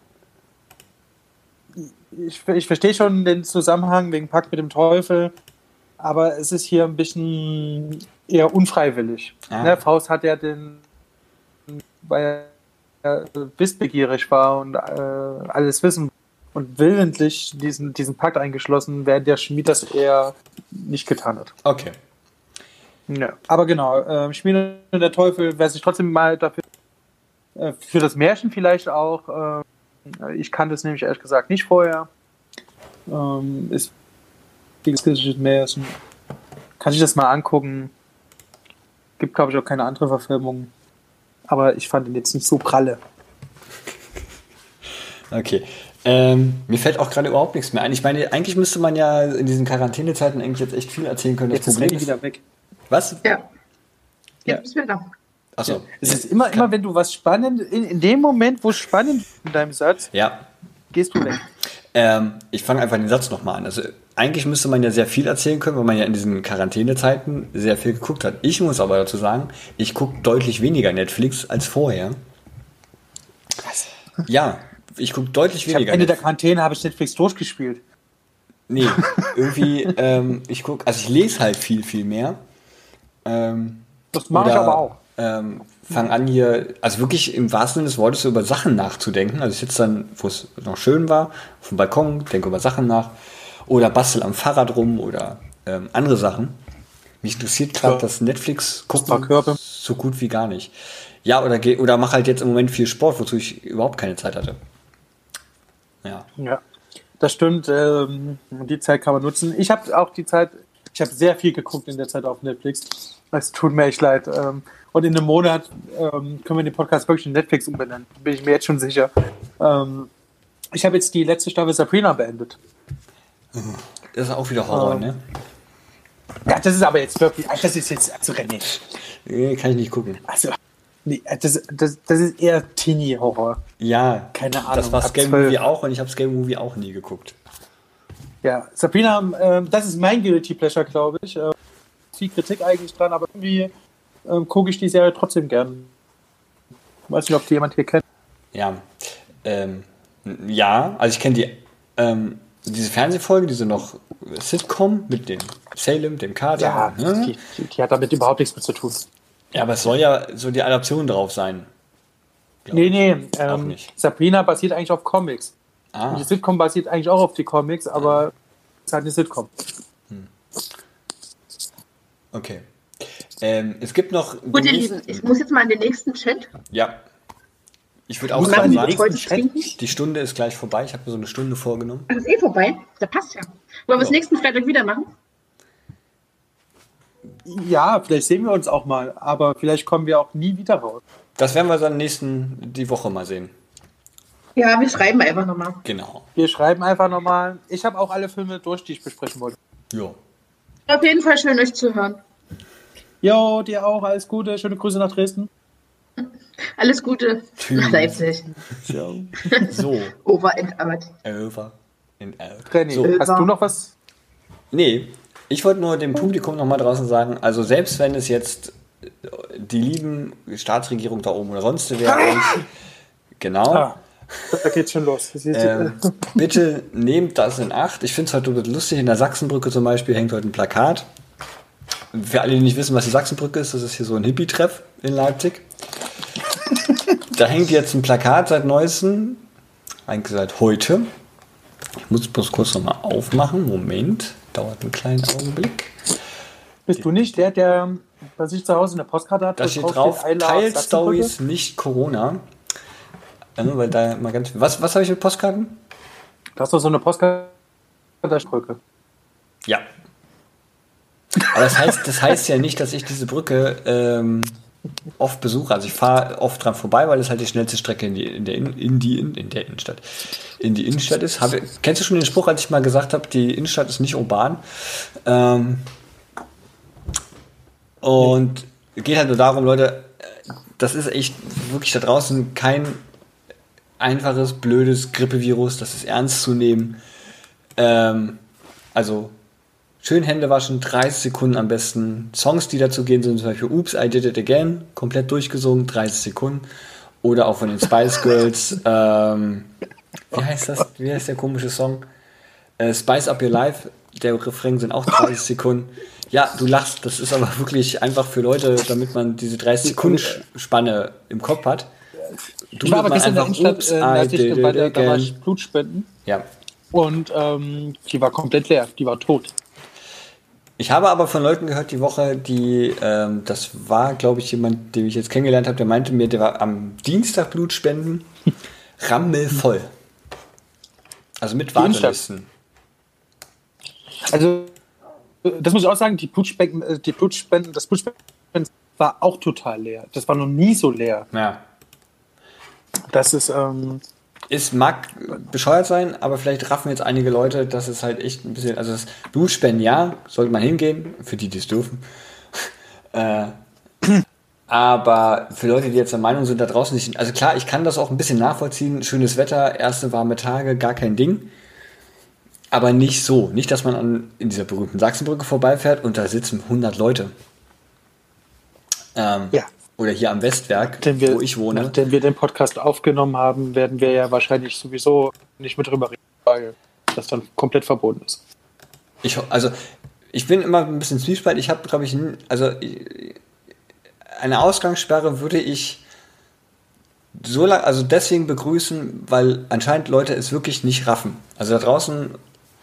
[SPEAKER 2] ich, ich verstehe schon den Zusammenhang wegen Pakt mit dem Teufel, aber es ist hier ein bisschen eher unfreiwillig. Ah. Ne, Faust hat ja den, weil er wissbegierig war und äh, alles wissen und willentlich diesen, diesen Pakt eingeschlossen, während der Schmied das eher nicht getan hat.
[SPEAKER 1] Okay.
[SPEAKER 2] Ja, aber genau, äh, Schmied und der Teufel, wer sich trotzdem mal dafür, äh, für das Märchen vielleicht auch, äh, ich kannte es nämlich ehrlich gesagt nicht vorher, ähm, ist Märchen. Kann ich das mal angucken. Gibt, glaube ich, auch keine andere Verfilmung. Aber ich fand ihn jetzt nicht so pralle.
[SPEAKER 1] Okay. Ähm, mir fällt auch gerade überhaupt nichts mehr ein. Ich meine, eigentlich müsste man ja in diesen Quarantänezeiten eigentlich jetzt echt viel erzählen können.
[SPEAKER 2] Das jetzt Problem ist wieder weg.
[SPEAKER 1] Was?
[SPEAKER 3] Ja. Jetzt bist du wieder.
[SPEAKER 2] Achso. Ja. Es ist immer, immer, wenn du was spannend, in, in dem Moment, wo es spannend ist in deinem Satz,
[SPEAKER 1] ja.
[SPEAKER 2] gehst du weg.
[SPEAKER 1] Ähm, ich fange einfach den Satz nochmal an. Also eigentlich müsste man ja sehr viel erzählen können, weil man ja in diesen Quarantänezeiten sehr viel geguckt hat. Ich muss aber dazu sagen, ich gucke deutlich weniger Netflix als vorher. Was? Ja, ich gucke deutlich
[SPEAKER 2] ich
[SPEAKER 1] weniger.
[SPEAKER 2] Ende Netflix. der Quarantäne habe ich Netflix durchgespielt.
[SPEAKER 1] Nee, irgendwie, ähm, ich gucke, also ich lese halt viel, viel mehr. Ähm,
[SPEAKER 2] das mache ich aber auch.
[SPEAKER 1] Ähm, fang an hier, also wirklich im wahrsten Sinne des Wortes über Sachen nachzudenken. Also ich sitze dann, wo es noch schön war, auf dem Balkon, denke über Sachen nach oder bastel am Fahrrad rum oder ähm, andere Sachen. Mich interessiert gerade ja. das Netflix gucken so gut wie gar nicht. Ja, oder, oder mach halt jetzt im Moment viel Sport, wozu ich überhaupt keine Zeit hatte. Ja.
[SPEAKER 2] Ja, das stimmt. Ähm, die Zeit kann man nutzen. Ich habe auch die Zeit, ich habe sehr viel geguckt in der Zeit auf Netflix. Es tut mir echt leid. Ähm, und in einem Monat ähm, können wir den Podcast wirklich in Netflix umbenennen. Bin ich mir jetzt schon sicher. Ähm, ich habe jetzt die letzte Staffel Sabrina beendet.
[SPEAKER 1] Das ist auch wieder Horror, ähm, ne?
[SPEAKER 2] Ja, das ist aber jetzt wirklich, das ist jetzt, also René.
[SPEAKER 1] Nee, kann ich nicht gucken.
[SPEAKER 2] Also, nee, das, das, das ist eher Teenie-Horror.
[SPEAKER 1] Ja,
[SPEAKER 2] keine Ahnung.
[SPEAKER 1] Das war Scale Movie auch und ich habe Scale Movie auch nie geguckt.
[SPEAKER 2] Ja, Sabrina, äh, das ist mein Guilty Pleasure, glaube ich. Äh, viel Kritik eigentlich dran, aber irgendwie äh, gucke ich die Serie trotzdem gern. Weiß nicht, ob die jemand hier kennt.
[SPEAKER 1] Ja, ähm, ja, also ich kenne die ähm, diese Fernsehfolge, diese noch Sitcom mit dem Salem, dem Kater.
[SPEAKER 2] Ja, ne? die, die, hat damit überhaupt nichts mit zu tun.
[SPEAKER 1] Ja, aber es soll ja so die Adaption drauf sein.
[SPEAKER 2] Nee, nee, ähm, Sabrina basiert eigentlich auf Comics. Ah. Und die Sitcom basiert eigentlich auch auf die Comics, aber es ist halt eine Sitcom. Hm.
[SPEAKER 1] Okay. Ähm, es gibt noch.
[SPEAKER 3] Gut, ihr Lieben, ich muss jetzt mal in den nächsten Chat.
[SPEAKER 1] Ja. Ich würde auch sagen, die Stunde ist gleich vorbei. Ich habe mir so eine Stunde vorgenommen.
[SPEAKER 3] Ach, ist eh vorbei. Da passt ja. Wollen wir es nächsten Freitag wieder machen?
[SPEAKER 2] Ja, vielleicht sehen wir uns auch mal, aber vielleicht kommen wir auch nie wieder raus.
[SPEAKER 1] Das werden wir dann nächsten die Woche mal sehen.
[SPEAKER 3] Ja, wir schreiben einfach nochmal.
[SPEAKER 1] Genau.
[SPEAKER 2] Wir schreiben einfach nochmal. Ich habe auch alle Filme durch, die ich besprechen wollte.
[SPEAKER 1] Jo.
[SPEAKER 3] Auf jeden Fall schön, euch zu hören.
[SPEAKER 2] Jo, dir auch. Alles Gute. Schöne Grüße nach Dresden.
[SPEAKER 3] Alles Gute Tschüss. nach Leipzig.
[SPEAKER 1] So. so.
[SPEAKER 3] Over and out.
[SPEAKER 1] Over and out.
[SPEAKER 2] René, so. hast du noch was?
[SPEAKER 1] Nee, ich wollte nur dem Publikum noch mal draußen sagen, also selbst wenn es jetzt die lieben Staatsregierung da oben oder sonst wer genau. Ah,
[SPEAKER 2] da geht's schon los.
[SPEAKER 1] Ähm, bitte nehmt das in Acht. Ich finde es heute lustig. In der Sachsenbrücke zum Beispiel hängt heute ein Plakat. Für alle, die nicht wissen, was die Sachsenbrücke ist, das ist hier so ein Hippie-Treff in Leipzig. Da hängt jetzt ein Plakat seit neuestem, eigentlich seit heute. Ich muss bloß kurz nochmal aufmachen. Moment, dauert einen kleinen Augenblick.
[SPEAKER 2] Bist du nicht der, der was ich zu Hause in der Postkarte hatte.
[SPEAKER 1] Da steht drauf, Teil-Stories, nicht Corona. Also, weil da mal ganz, was was habe ich mit Postkarten?
[SPEAKER 2] Da hast du so eine Postkarte
[SPEAKER 1] Ja. Aber das heißt, das heißt ja nicht, dass ich diese Brücke ähm, oft besuche. Also ich fahre oft dran vorbei, weil es halt die schnellste Strecke in die, in der, in, die, in, in der Innenstadt, in die Innenstadt ist. Habe, kennst du schon den Spruch, als ich mal gesagt habe, die Innenstadt ist nicht urban? Ähm, und geht halt nur darum, Leute, das ist echt wirklich da draußen kein einfaches, blödes Grippevirus, das ist ernst zu nehmen. Ähm, also schön Hände waschen, 30 Sekunden am besten. Songs, die dazu gehen, sind zum Beispiel Oops, I Did It Again, komplett durchgesungen, 30 Sekunden. Oder auch von den Spice Girls. Ähm, wie heißt das? Wie heißt der komische Song? Äh, Spice Up Your Life. Der Refrain sind auch 30 Sekunden. Ja, du lachst. Das ist aber wirklich einfach für Leute, damit man diese 30 Sekunden Spanne im Kopf hat.
[SPEAKER 2] Du ich war aber gestern in der Innenstadt, äh, bei der, da war ich Blutspenden.
[SPEAKER 1] Ja.
[SPEAKER 2] Und ähm, die war komplett leer. Die war tot.
[SPEAKER 1] Ich habe aber von Leuten gehört die Woche, die, ähm, das war, glaube ich, jemand, den ich jetzt kennengelernt habe, der meinte mir, der war am Dienstag Blutspenden rammelvoll. Also mit Wartelisten.
[SPEAKER 2] Also, das muss ich auch sagen, die Blutspenden, äh, die Blutspenden, das Blutspenden war auch total leer. Das war noch nie so leer.
[SPEAKER 1] Ja.
[SPEAKER 2] Das ist, ähm,
[SPEAKER 1] es mag bescheuert sein, aber vielleicht raffen jetzt einige Leute, dass es halt echt ein bisschen, also das Blutspenden, ja, sollte man hingehen, für die, die es dürfen. äh, aber für Leute, die jetzt der Meinung sind, da draußen nicht, also klar, ich kann das auch ein bisschen nachvollziehen, schönes Wetter, erste warme Tage, gar kein Ding. Aber nicht so. Nicht, dass man an, in dieser berühmten Sachsenbrücke vorbeifährt und da sitzen 100 Leute. Ähm, ja. Oder hier am Westwerk,
[SPEAKER 2] wir,
[SPEAKER 1] wo ich wohne.
[SPEAKER 2] Nachdem wir den Podcast aufgenommen haben, werden wir ja wahrscheinlich sowieso nicht mit drüber reden, weil das dann komplett verboten ist.
[SPEAKER 1] Ich, also, ich bin immer ein bisschen zwiespalt. Ich habe, glaube ich, also eine Ausgangssperre würde ich so lang, also deswegen begrüßen, weil anscheinend Leute es wirklich nicht raffen. Also da draußen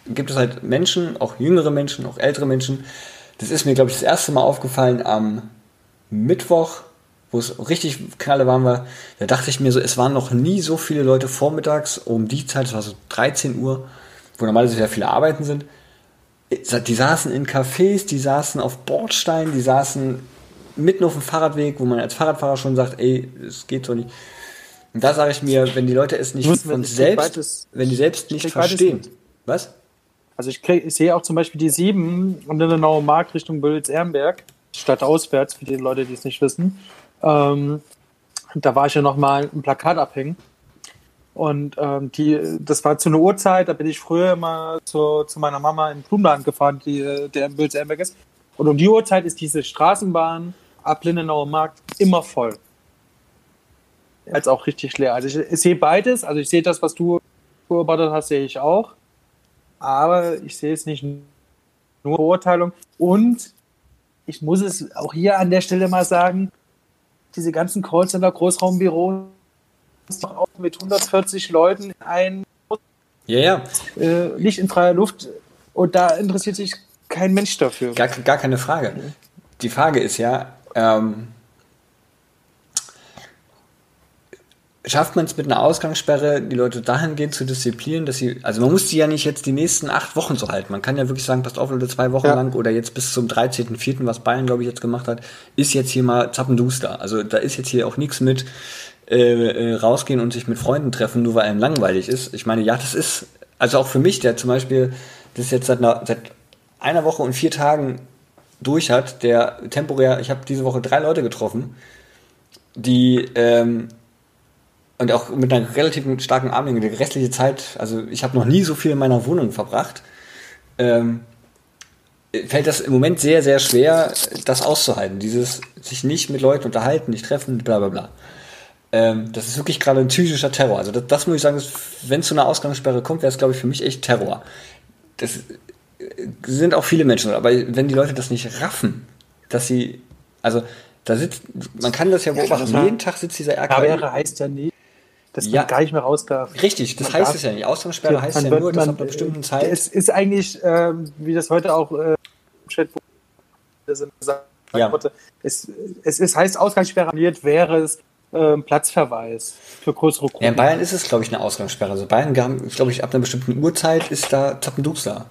[SPEAKER 1] gibt es halt Menschen, auch jüngere Menschen, auch ältere Menschen. Das ist mir, glaube ich, das erste Mal aufgefallen am Mittwoch wo es richtig knalle warm war, da dachte ich mir so, es waren noch nie so viele Leute vormittags um die Zeit, es war so 13 Uhr, wo normalerweise sehr viele Arbeiten sind. Die saßen in Cafés, die saßen auf Bordsteinen, die saßen mitten auf dem Fahrradweg, wo man als Fahrradfahrer schon sagt, ey, es geht so nicht. Und da sage ich mir, wenn die Leute es nicht von selbst, wenn die selbst nicht verstehen. Was?
[SPEAKER 2] Also ich, krieg, ich, sehe auch zum Beispiel die 7 und in der Neue Markt Richtung Bölitz-Ehrenberg, statt auswärts, für die Leute, die es nicht wissen. Ähm, da war ich ja noch mal ein Plakat abhängen. Und ähm, die, das war zu einer Uhrzeit, da bin ich früher immer zu, zu meiner Mama in Blumenland gefahren, die, der in Bülz-Ermberg ist. Und um die Uhrzeit ist diese Straßenbahn ab Lindenauer Markt immer voll. Als auch richtig leer. Also ich, ich sehe beides. Also ich sehe das, was du beobachtet hast, sehe ich auch. Aber ich sehe es nicht nur Beurteilung. Und ich muss es auch hier an der Stelle mal sagen, diese ganzen Callcenter, Großraumbüros, auch mit 140 Leuten ein
[SPEAKER 1] ja, ja.
[SPEAKER 2] Äh, nicht in freier Luft und da interessiert sich kein Mensch dafür.
[SPEAKER 1] Gar, gar keine Frage. Die Frage ist ja, ähm, schafft man es mit einer Ausgangssperre, die Leute dahingehend zu disziplinieren, dass sie, also man muss die ja nicht jetzt die nächsten acht Wochen so halten. Man kann ja wirklich sagen, passt auf, Leute, zwei Wochen ja. lang oder jetzt bis zum 13.04., was Bayern, glaube ich, jetzt gemacht hat, ist jetzt hier mal zappenduster. Also da ist jetzt hier auch nichts mit äh, äh, rausgehen und sich mit Freunden treffen, nur weil einem langweilig ist. Ich meine, ja, das ist, also auch für mich, der zum Beispiel das jetzt seit einer, seit einer Woche und vier Tagen durch hat, der temporär, ich habe diese Woche drei Leute getroffen, die ähm, und auch mit einer relativ starken Armlänge. Die restliche Zeit, also ich habe noch nie so viel in meiner Wohnung verbracht, ähm, fällt das im Moment sehr, sehr schwer, das auszuhalten. Dieses sich nicht mit Leuten unterhalten, nicht treffen, bla bla bla. Ähm, das ist wirklich gerade ein psychischer Terror. Also das, das muss ich sagen, wenn es zu einer Ausgangssperre kommt, wäre es, glaube ich, für mich echt Terror. Das äh, sind auch viele Menschen, aber wenn die Leute das nicht raffen, dass sie, also da sitzt, man kann das ja beobachten, ja, jeden Tag sitzt dieser
[SPEAKER 2] RKI. Aber heißt ja nicht, dass ja. man gar nicht mehr raus darf.
[SPEAKER 1] Richtig, das heißt es ja nicht. Ausgangssperre heißt ja nur, dass ab einer bestimmten Zeit.
[SPEAKER 2] Es ist eigentlich, ähm, wie das heute auch äh, im Chat gesagt Ja. Es, es, es heißt Ausgangssperre wäre es äh, Platzverweis für größere
[SPEAKER 1] Gruppen. Ja, in Bayern ist es, glaube ich, eine Ausgangssperre. Also Bayern, glaube ich, ab einer bestimmten Uhrzeit ist da Zappendups da.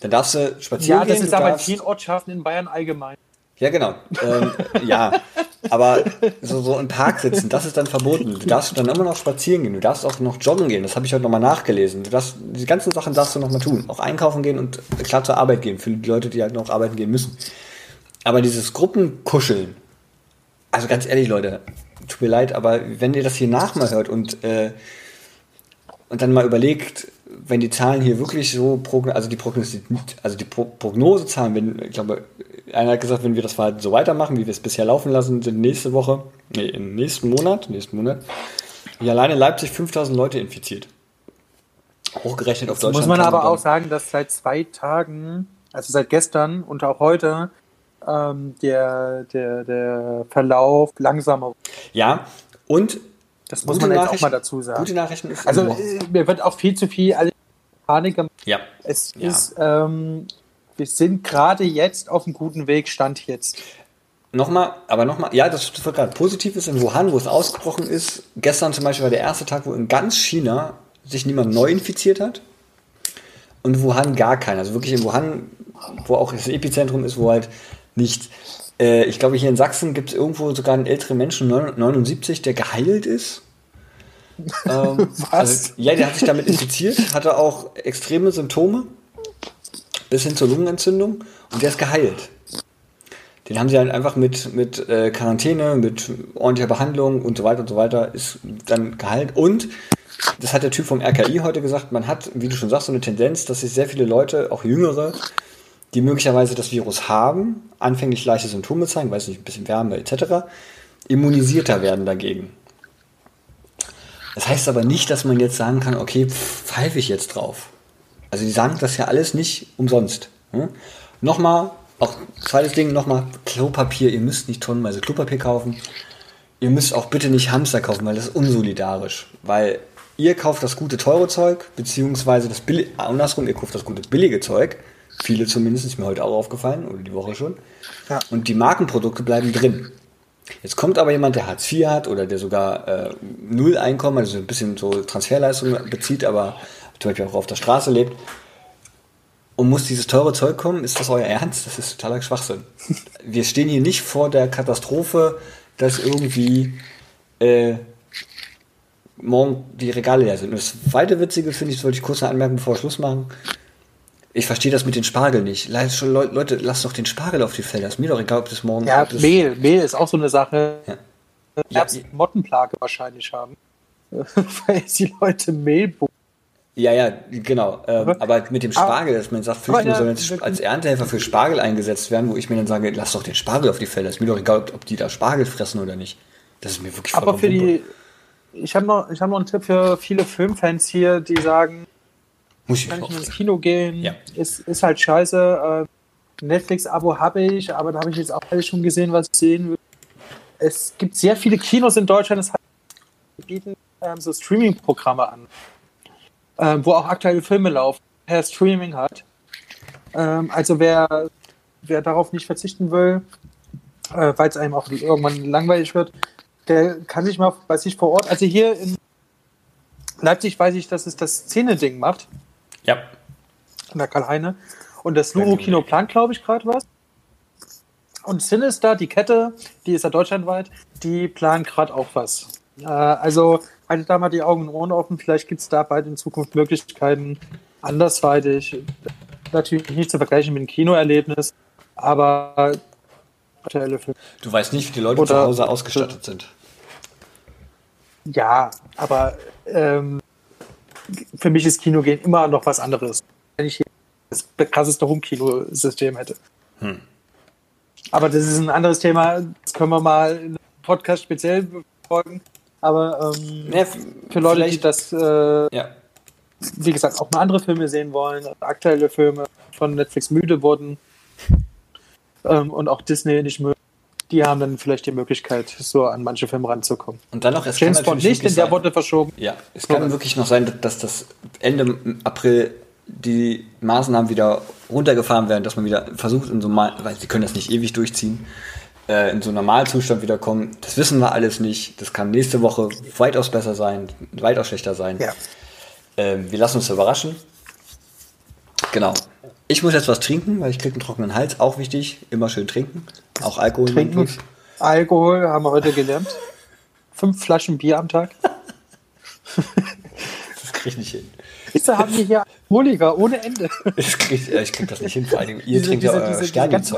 [SPEAKER 1] Dann darfst du spazieren
[SPEAKER 2] Ja, das gehen, ist aber in vielen Ortschaften in Bayern allgemein.
[SPEAKER 1] Ja, genau. Ähm, ja, aber so, so im Park sitzen, das ist dann verboten. Du darfst dann immer noch spazieren gehen. Du darfst auch noch joggen gehen. Das habe ich heute nochmal nachgelesen. Du darfst, die ganzen Sachen darfst du noch mal tun. Auch einkaufen gehen und klar zur Arbeit gehen. Für die Leute, die halt noch arbeiten gehen müssen. Aber dieses Gruppenkuscheln, also ganz ehrlich, Leute, tut mir leid, aber wenn ihr das hier nach mal hört und, äh, und dann mal überlegt, wenn die Zahlen hier wirklich so, also die Prognose, also die Pro Prognosezahlen, wenn, ich glaube, einer hat gesagt, wenn wir das Verhalten so weitermachen, wie wir es bisher laufen lassen, sind nächste Woche, nee, im nächsten Monat, nächsten Monat, hier alleine in Leipzig 5000 Leute infiziert. Hochgerechnet auf Jetzt Deutschland.
[SPEAKER 2] Muss man aber auch sagen, dass seit zwei Tagen, also seit gestern und auch heute, ähm, der, der, der Verlauf langsamer.
[SPEAKER 1] Ja, und
[SPEAKER 2] das muss man jetzt auch mal dazu sagen.
[SPEAKER 1] Gute Nachrichten
[SPEAKER 2] ist Also äh, mir wird auch viel zu viel Panik gemacht.
[SPEAKER 1] Ja.
[SPEAKER 2] Es
[SPEAKER 1] ja.
[SPEAKER 2] ist, ähm, wir sind gerade jetzt auf einem guten Weg, Stand jetzt.
[SPEAKER 1] Nochmal, aber nochmal, ja, das ist gerade positiv ist in Wuhan, wo es ausgebrochen ist. Gestern zum Beispiel war der erste Tag, wo in ganz China sich niemand neu infiziert hat. Und Wuhan gar keiner. Also wirklich in Wuhan, wo auch das Epizentrum ist, wo halt nicht. Äh, ich glaube, hier in Sachsen gibt es irgendwo sogar einen älteren Menschen, 79, der geheilt ist. ähm, Was? Also, ja, der hat sich damit infiziert, hatte auch extreme Symptome bis hin zur Lungenentzündung und der ist geheilt. Den haben sie halt einfach mit, mit äh, Quarantäne, mit ordentlicher Behandlung und so weiter und so weiter, ist dann geheilt. Und das hat der Typ vom RKI heute gesagt, man hat, wie du schon sagst, so eine Tendenz, dass sich sehr viele Leute, auch Jüngere, die möglicherweise das Virus haben, anfänglich leichte Symptome zeigen, weiß nicht, ein bisschen Wärme etc., immunisierter werden dagegen. Das heißt aber nicht, dass man jetzt sagen kann, okay, pfeife ich jetzt drauf. Also die sagen das ja alles nicht umsonst. Hm? Nochmal, auch zweites Ding, nochmal Klopapier, ihr müsst nicht tonnenweise Klopapier kaufen. Ihr müsst auch bitte nicht Hamster kaufen, weil das ist unsolidarisch. Weil ihr kauft das gute teure Zeug, beziehungsweise das billige, andersrum, ihr kauft das gute billige Zeug Viele zumindest, ist mir heute auch aufgefallen, oder die Woche schon. Ja. Und die Markenprodukte bleiben drin. Jetzt kommt aber jemand, der Hartz IV hat oder der sogar äh, Null Einkommen, also ein bisschen so Transferleistungen bezieht, aber zum Beispiel auch auf der Straße lebt und muss dieses teure Zeug kommen, ist das euer Ernst? Das ist totaler Schwachsinn. Wir stehen hier nicht vor der Katastrophe, dass irgendwie äh, morgen die Regale leer sind. Und das zweite Witzige finde ich, das wollte ich kurz anmerken, bevor wir Schluss machen. Ich verstehe das mit den Spargel nicht. Leute, lasst doch den Spargel auf die Felder. Ist mir doch egal, ob das morgen.
[SPEAKER 2] Ja,
[SPEAKER 1] das
[SPEAKER 2] Mehl. Mehl ist auch so eine Sache. Ja. Herbst. Mottenplage wahrscheinlich haben. Weil die Leute Mehl
[SPEAKER 1] ja, ja, genau. Ähm, aber mit dem Spargel, dass man sagt, Flüchtlinge sollen jetzt als Erntehelfer für Spargel eingesetzt werden, wo ich mir dann sage, lass doch den Spargel auf die Felder. Ist mir doch egal, ob die da Spargel fressen oder nicht. Das ist mir wirklich
[SPEAKER 2] Aber für die. Ich habe noch, hab noch einen Tipp für viele Filmfans hier, die sagen, muss ich kann ich ins Kino gehen. Ja. Ist, ist halt scheiße. Äh, Netflix-Abo habe ich, aber da habe ich jetzt auch alles schon gesehen, was ich sehen will. Es gibt sehr viele Kinos in Deutschland, die bieten ähm, so Streaming-Programme an, ähm, wo auch aktuelle Filme laufen, per Streaming hat. Ähm, also wer, wer darauf nicht verzichten will, äh, weil es einem auch irgendwann langweilig wird, der kann sich mal bei sich vor Ort, also hier in Leipzig weiß ich, dass es das Szene-Ding macht.
[SPEAKER 1] Ja.
[SPEAKER 2] In der Karl-Heine. Und das Luro-Kino plant, glaube ich, gerade was. Und Sinister, die Kette, die ist ja deutschlandweit, die plant gerade auch was. Äh, also haltet da mal die Augen und Ohren offen. Vielleicht gibt es da bald in Zukunft Möglichkeiten, andersweitig. Natürlich nicht zu vergleichen mit dem Kinoerlebnis, aber.
[SPEAKER 1] Du weißt nicht, wie die Leute zu Hause ausgestattet sind.
[SPEAKER 2] Ja, aber ähm, für mich ist Kinogehen immer noch was anderes. Wenn ich das krasseste Home-Kino-System hätte. Hm. Aber das ist ein anderes Thema. Das können wir mal in einem Podcast speziell verfolgen. Aber ähm, ja, für Leute, die das, äh, ja. wie gesagt, auch mal andere Filme sehen wollen, aktuelle Filme von Netflix müde wurden ähm, und auch Disney nicht mögen, die haben dann vielleicht die Möglichkeit, so an manche Filme ranzukommen.
[SPEAKER 1] Und dann noch, es
[SPEAKER 2] James Bond nicht, denn der wurde verschoben.
[SPEAKER 1] Ja, es kann wirklich noch sein, dass das Ende April die Maßnahmen wieder runtergefahren werden, dass man wieder versucht, in so mal, weil sie können das nicht ewig durchziehen, äh, in so einen Normalzustand wiederkommen. Das wissen wir alles nicht. Das kann nächste Woche weitaus besser sein, weitaus schlechter sein. Ja. Ähm, wir lassen uns überraschen. Genau. Ich muss jetzt was trinken, weil ich kriege einen trockenen Hals. Auch wichtig. Immer schön trinken. Auch Alkohol.
[SPEAKER 2] Trinken. Alkohol haben wir heute gelernt. Fünf Flaschen Bier am Tag.
[SPEAKER 1] das kriege ich nicht hin.
[SPEAKER 2] Jetzt haben wir hier Alkoholiker ohne Ende.
[SPEAKER 1] Ich krieg, ich krieg das nicht hin. Vor allem, ihr diese, trinkt diese, ja
[SPEAKER 2] diese, diese ganzen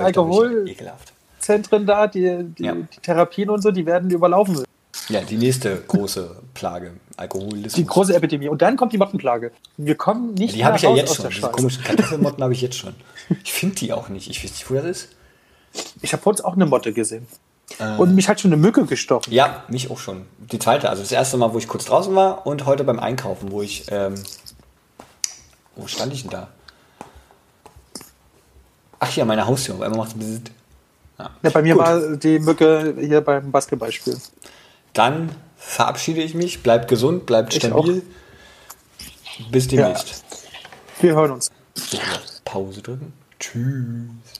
[SPEAKER 2] Alkoholzentren da, die, die, ja. die Therapien und so, die werden überlaufen.
[SPEAKER 1] Ja, die nächste große Plage, Alkoholismus.
[SPEAKER 2] Die große Epidemie. Und dann kommt die Mottenplage. Wir kommen nicht
[SPEAKER 1] ja, Die habe ich ja jetzt schon. Diese komischen Kartoffelmotten habe ich jetzt schon. Ich finde die auch nicht. Ich weiß nicht, wo das ist.
[SPEAKER 2] Ich habe vor uns auch eine Motte gesehen. Äh, und mich hat schon eine Mücke gestochen.
[SPEAKER 1] Ja, mich auch schon. Die zweite. Also das erste Mal, wo ich kurz draußen war und heute beim Einkaufen, wo ich. Ähm, wo stand ich denn da? Ach ja, meine Haustür. Auf einmal macht es
[SPEAKER 2] ja. ja, bei mir Gut. war die Mücke hier beim Basketballspiel.
[SPEAKER 1] Dann verabschiede ich mich. Bleibt gesund, bleibt stabil. Bis demnächst.
[SPEAKER 2] Ja. Wir hören uns.
[SPEAKER 1] Pause drücken. Tschüss.